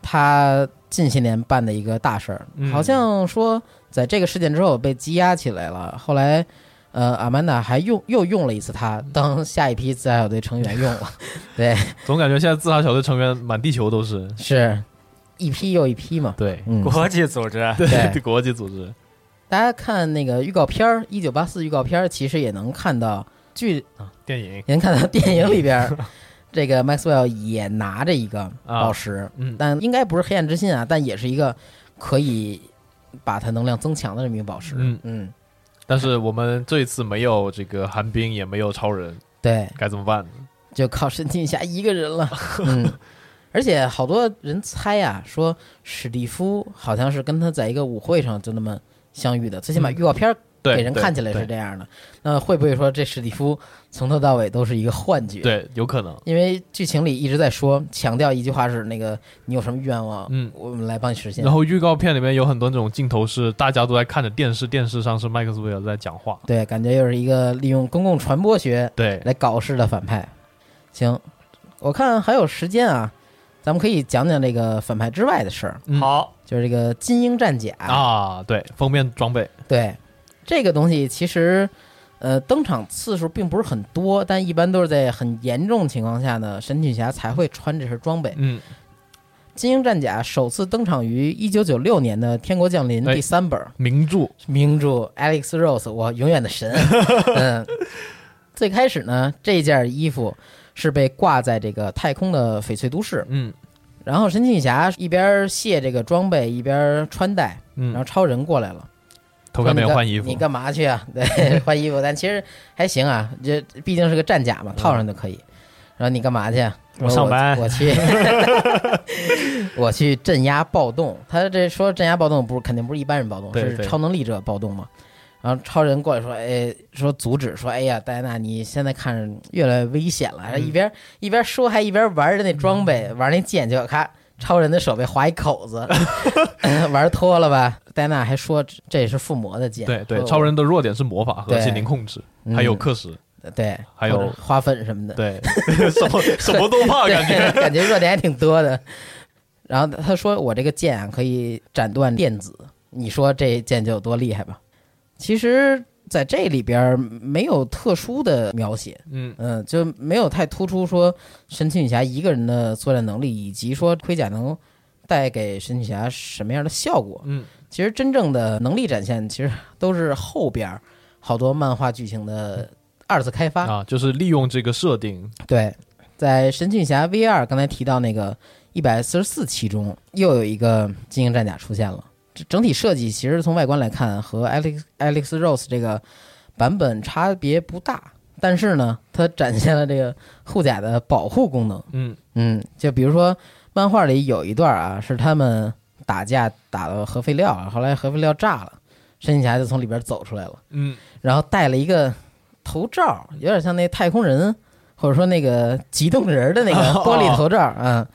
Speaker 1: 他近些年办的一个大事儿，
Speaker 3: 嗯
Speaker 1: 好像说在这个事件之后被羁押起来了。后来，呃，阿曼达还用又用了一次他当下一批自杀小队成员用了。对，
Speaker 3: 总感觉现在自杀小队成员满地球都是，
Speaker 1: 是一批又一批嘛。
Speaker 3: 对
Speaker 1: 嗯，
Speaker 2: 国际组织，
Speaker 1: 对
Speaker 3: 国际组织，
Speaker 1: 大家看那个预告片儿，《一九八四》预告片儿，其实也能看到剧啊
Speaker 3: 电影，
Speaker 1: 也能看到电影里边儿，这个 Maxwell 也拿着一个宝石，
Speaker 3: 嗯
Speaker 1: 但应该不是黑暗之心啊，但也是一个可以把它能量增强的这么一个宝石。
Speaker 3: 嗯
Speaker 1: 嗯，
Speaker 3: 但是我们这一次没有这个寒冰，也没有超人，
Speaker 1: 对，
Speaker 3: 该怎么办？
Speaker 1: 就靠神奇女侠一个人了。嗯，而且好多人猜啊，说史蒂夫好像是跟他在一个舞会上就那么相遇的，最起码预告片，给人看起来是这样的。那会不会说这史蒂夫从头到尾都是一个幻觉？，
Speaker 3: 对，有可能。
Speaker 1: 因为剧情里一直在说，强调一句话是那个你有什么愿望，
Speaker 3: 嗯
Speaker 1: 我们来帮你实现。
Speaker 3: 然后预告片里面有很多那种镜头是大家都在看着电视，电视上是麦克斯韦尔在讲话。
Speaker 1: 对，感觉又是一个利用公共传播学
Speaker 3: 对，
Speaker 1: 来搞事的反派。行，我看还有时间啊，咱们可以讲讲这个反派之外的事儿，
Speaker 3: 嗯
Speaker 2: 好，
Speaker 1: 就是这个金鹰战甲。
Speaker 3: 啊，对，封面装备，
Speaker 1: 对，这个东西其实，呃，登场次数并不是很多，但一般都是在很严重情况下呢，神奇女侠才会穿这身装备。
Speaker 3: 嗯，
Speaker 1: 金鹰战甲首次登场于一九九六年的《天国降临》
Speaker 3: 哎
Speaker 1: 第三本，
Speaker 3: 名著，
Speaker 1: 名著 Alex Rose，我永远的神。嗯，最开始呢，这件衣服是被挂在这个太空的翡翠都市，
Speaker 3: 嗯
Speaker 1: 然后神奇女侠一边卸这个装备，一边穿戴，然后
Speaker 3: 嗯，
Speaker 1: 超人过来了。
Speaker 3: 偷看没换衣服
Speaker 1: 你，干嘛去啊？对，换衣服，但其实还行啊，这毕竟是个战甲嘛，套上就可以。然后你干嘛去啊？
Speaker 2: 我上班
Speaker 1: 我去 我去镇压暴动。他这说镇压暴动不是肯定不是一般人暴动，是超能力者暴动嘛。然后超人过来说：“哎，说阻止，说哎呀，戴安娜，你现在看着越来越危险了。”
Speaker 3: 嗯
Speaker 1: 一边一边说，还一边玩着那装备，玩那剑，结果咔，超人的手被划一口子，玩脱了吧？戴安娜还说这也是附魔的剑。
Speaker 3: 对对，超人的弱点是魔法和心灵控制，
Speaker 1: 嗯
Speaker 3: 还有克时，
Speaker 1: 对，
Speaker 3: 还有
Speaker 1: 花粉什么的，
Speaker 3: 对，什么什么都怕，感觉。
Speaker 1: 感觉弱点还挺多的。然后他说：“我这个剑啊，可以斩断电子，你说这剑就有多厉害吧？”其实，在这里边没有特殊的描写，
Speaker 3: 嗯
Speaker 1: 嗯，就没有太突出说神奇女侠一个人的作战能力，以及说盔甲能带给神奇女侠什么样的效果。
Speaker 3: 嗯
Speaker 1: 其实真正的能力展现，其实都是后边好多漫画剧情的二次开发。
Speaker 3: 啊，就是利用这个设定，
Speaker 1: 对，在神奇女侠 V 二刚才提到那个一百四十四期中，又有一个精英战甲出现了。这整体设计其实从外观来看和 Alex Alex Rose 这个版本差别不大，但是呢，它展现了这个护甲的保护功能。
Speaker 3: 嗯
Speaker 1: 嗯，就比如说漫画里有一段啊，是他们打架打到核废料，后来核废料炸了，神奇侠就从里边走出来了。
Speaker 3: 嗯
Speaker 1: 然后戴了一个头罩，有点像那太空人，或者说那个极冻人儿的那个玻璃头罩啊，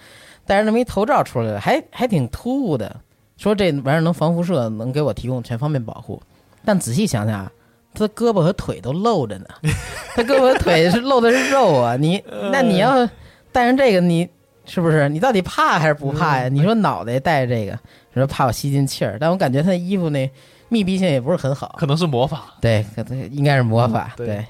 Speaker 1: 戴着那么一头罩出来了，还还挺突兀的。说这玩意儿能防辐射，能给我提供全方面保护。但仔细想想啊，他的胳膊和腿都露着呢，他胳膊和腿是露的是肉啊。你那你要带上这个，你是不是你到底怕还是不怕呀？你说脑袋戴着这个，你说怕我吸进气儿，但我感觉他的衣服那密闭性也不是很好。
Speaker 3: 可能是魔法，
Speaker 1: 对，可能应该是魔法。
Speaker 3: 嗯对
Speaker 1: 对。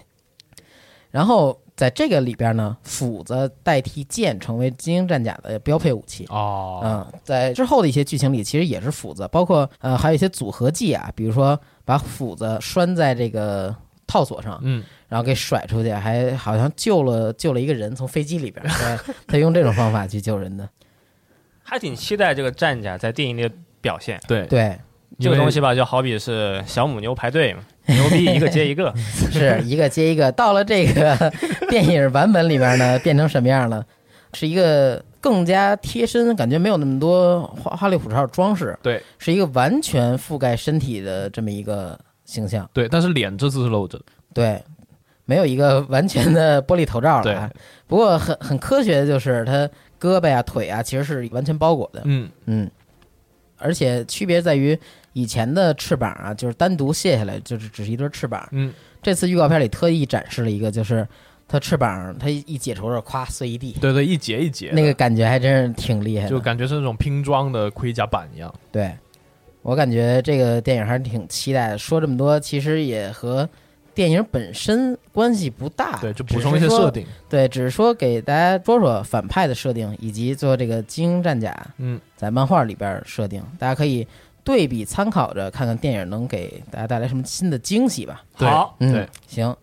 Speaker 1: 然后在这个里边呢，斧子代替剑成为精英战甲的标配武器。
Speaker 3: 哦，
Speaker 1: 嗯，在之后的一些剧情里，其实也是斧子，包括呃还有一些组合技啊，比如说把斧子拴在这个套索上，
Speaker 3: 嗯，
Speaker 1: 然后给甩出去，还好像救了救了一个人从飞机里边，对 他用这种方法去救人的。
Speaker 2: 还挺期待这个战甲在电影里的表现。
Speaker 3: 对，
Speaker 1: 对，
Speaker 2: 这个东西吧，就好比是小母牛排队嘛，牛逼一个接一个。
Speaker 1: 是一个接一个。到了这个 电影版本里边呢，变成什么样了？是一个更加贴身，感觉没有那么多花花里胡哨的装饰，
Speaker 3: 对
Speaker 1: 是一个完全覆盖身体的这么一个形象。
Speaker 3: 对，但是脸这次是露着的，
Speaker 1: 对，没有一个完全的玻璃头罩了啊。不过很很科学的就是它胳膊啊、腿啊，其实是完全包裹的。
Speaker 3: 嗯
Speaker 1: 嗯，而且区别在于以前的翅膀啊，就是单独卸下来，就是只是一对翅膀。
Speaker 3: 嗯，
Speaker 1: 这次预告片里特意展示了一个，就是它翅膀它一一解除了，咵碎一地，
Speaker 3: 对对，一节一节，
Speaker 1: 那个感觉还真是挺厉害的。
Speaker 3: 就感觉是那种拼装的盔甲板一样。
Speaker 1: 对，我感觉这个电影还是挺期待的。说这么多，其实也和电影本身关系不大，
Speaker 3: 对，就补充一些设定。
Speaker 1: 对，只是说给大家说说反派的设定，以及做这个精英战甲
Speaker 3: 嗯，
Speaker 1: 在漫画里边设定，大家可以对比参考着，看看电影能给大家带来什么新的惊喜吧。
Speaker 2: 好，
Speaker 1: 嗯，
Speaker 3: 对，
Speaker 1: 行。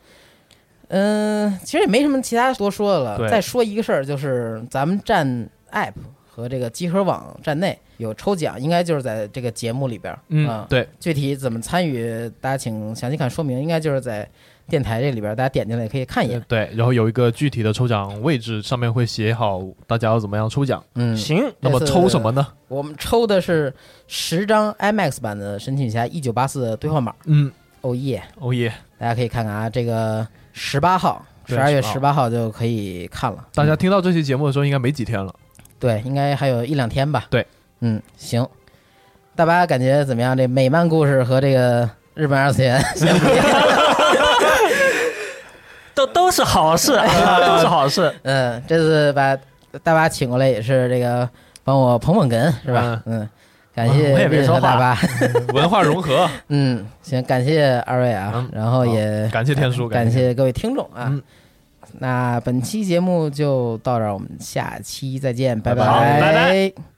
Speaker 1: 嗯，其实也没什么其他多说的了。再说一个事儿，就是咱们站 app 和这个集合网站内有抽奖，应该就是在这个节目里边。
Speaker 3: 嗯
Speaker 1: 啊，
Speaker 3: 对，
Speaker 1: 具体怎么参与，大家请详细看说明。应该就是在电台这里边，大家点进来也可以看一眼。
Speaker 3: 对，然后有一个具体的抽奖位置，上面会写好大家要怎么样抽奖。
Speaker 1: 嗯，
Speaker 2: 行，
Speaker 3: 那么抽什么呢？
Speaker 1: 我们抽的是十张 IMAX 版的《神奇女侠一九八四》兑换码。
Speaker 3: 嗯，
Speaker 1: 哦耶！
Speaker 3: 哦耶，
Speaker 1: 大家可以看看啊，这个十八号，
Speaker 3: 对
Speaker 1: 十二月
Speaker 3: 18
Speaker 1: 十八号就可以看了。
Speaker 3: 大家听到这期节目的时候，应该没几天了。
Speaker 1: 对，应该还有一两天吧。
Speaker 3: 对，
Speaker 1: 嗯，行。大巴感觉怎么样？这美漫故事和这个日本二次元相比，
Speaker 2: 都都是好事，都是好事。
Speaker 1: 嗯，这次把大巴请过来也是这个帮我捧捧哏，是吧？嗯，感谢
Speaker 2: 我也没说
Speaker 1: 大巴。
Speaker 3: 文化融合，
Speaker 1: 嗯，行，感谢二位啊
Speaker 3: 嗯，
Speaker 1: 然后也
Speaker 3: 感谢天叔，
Speaker 1: 感
Speaker 3: 谢。
Speaker 1: 各位听众啊
Speaker 3: 嗯。
Speaker 1: 那本期节目就到这儿，我们下期再见，拜
Speaker 3: 拜
Speaker 2: 拜
Speaker 1: 拜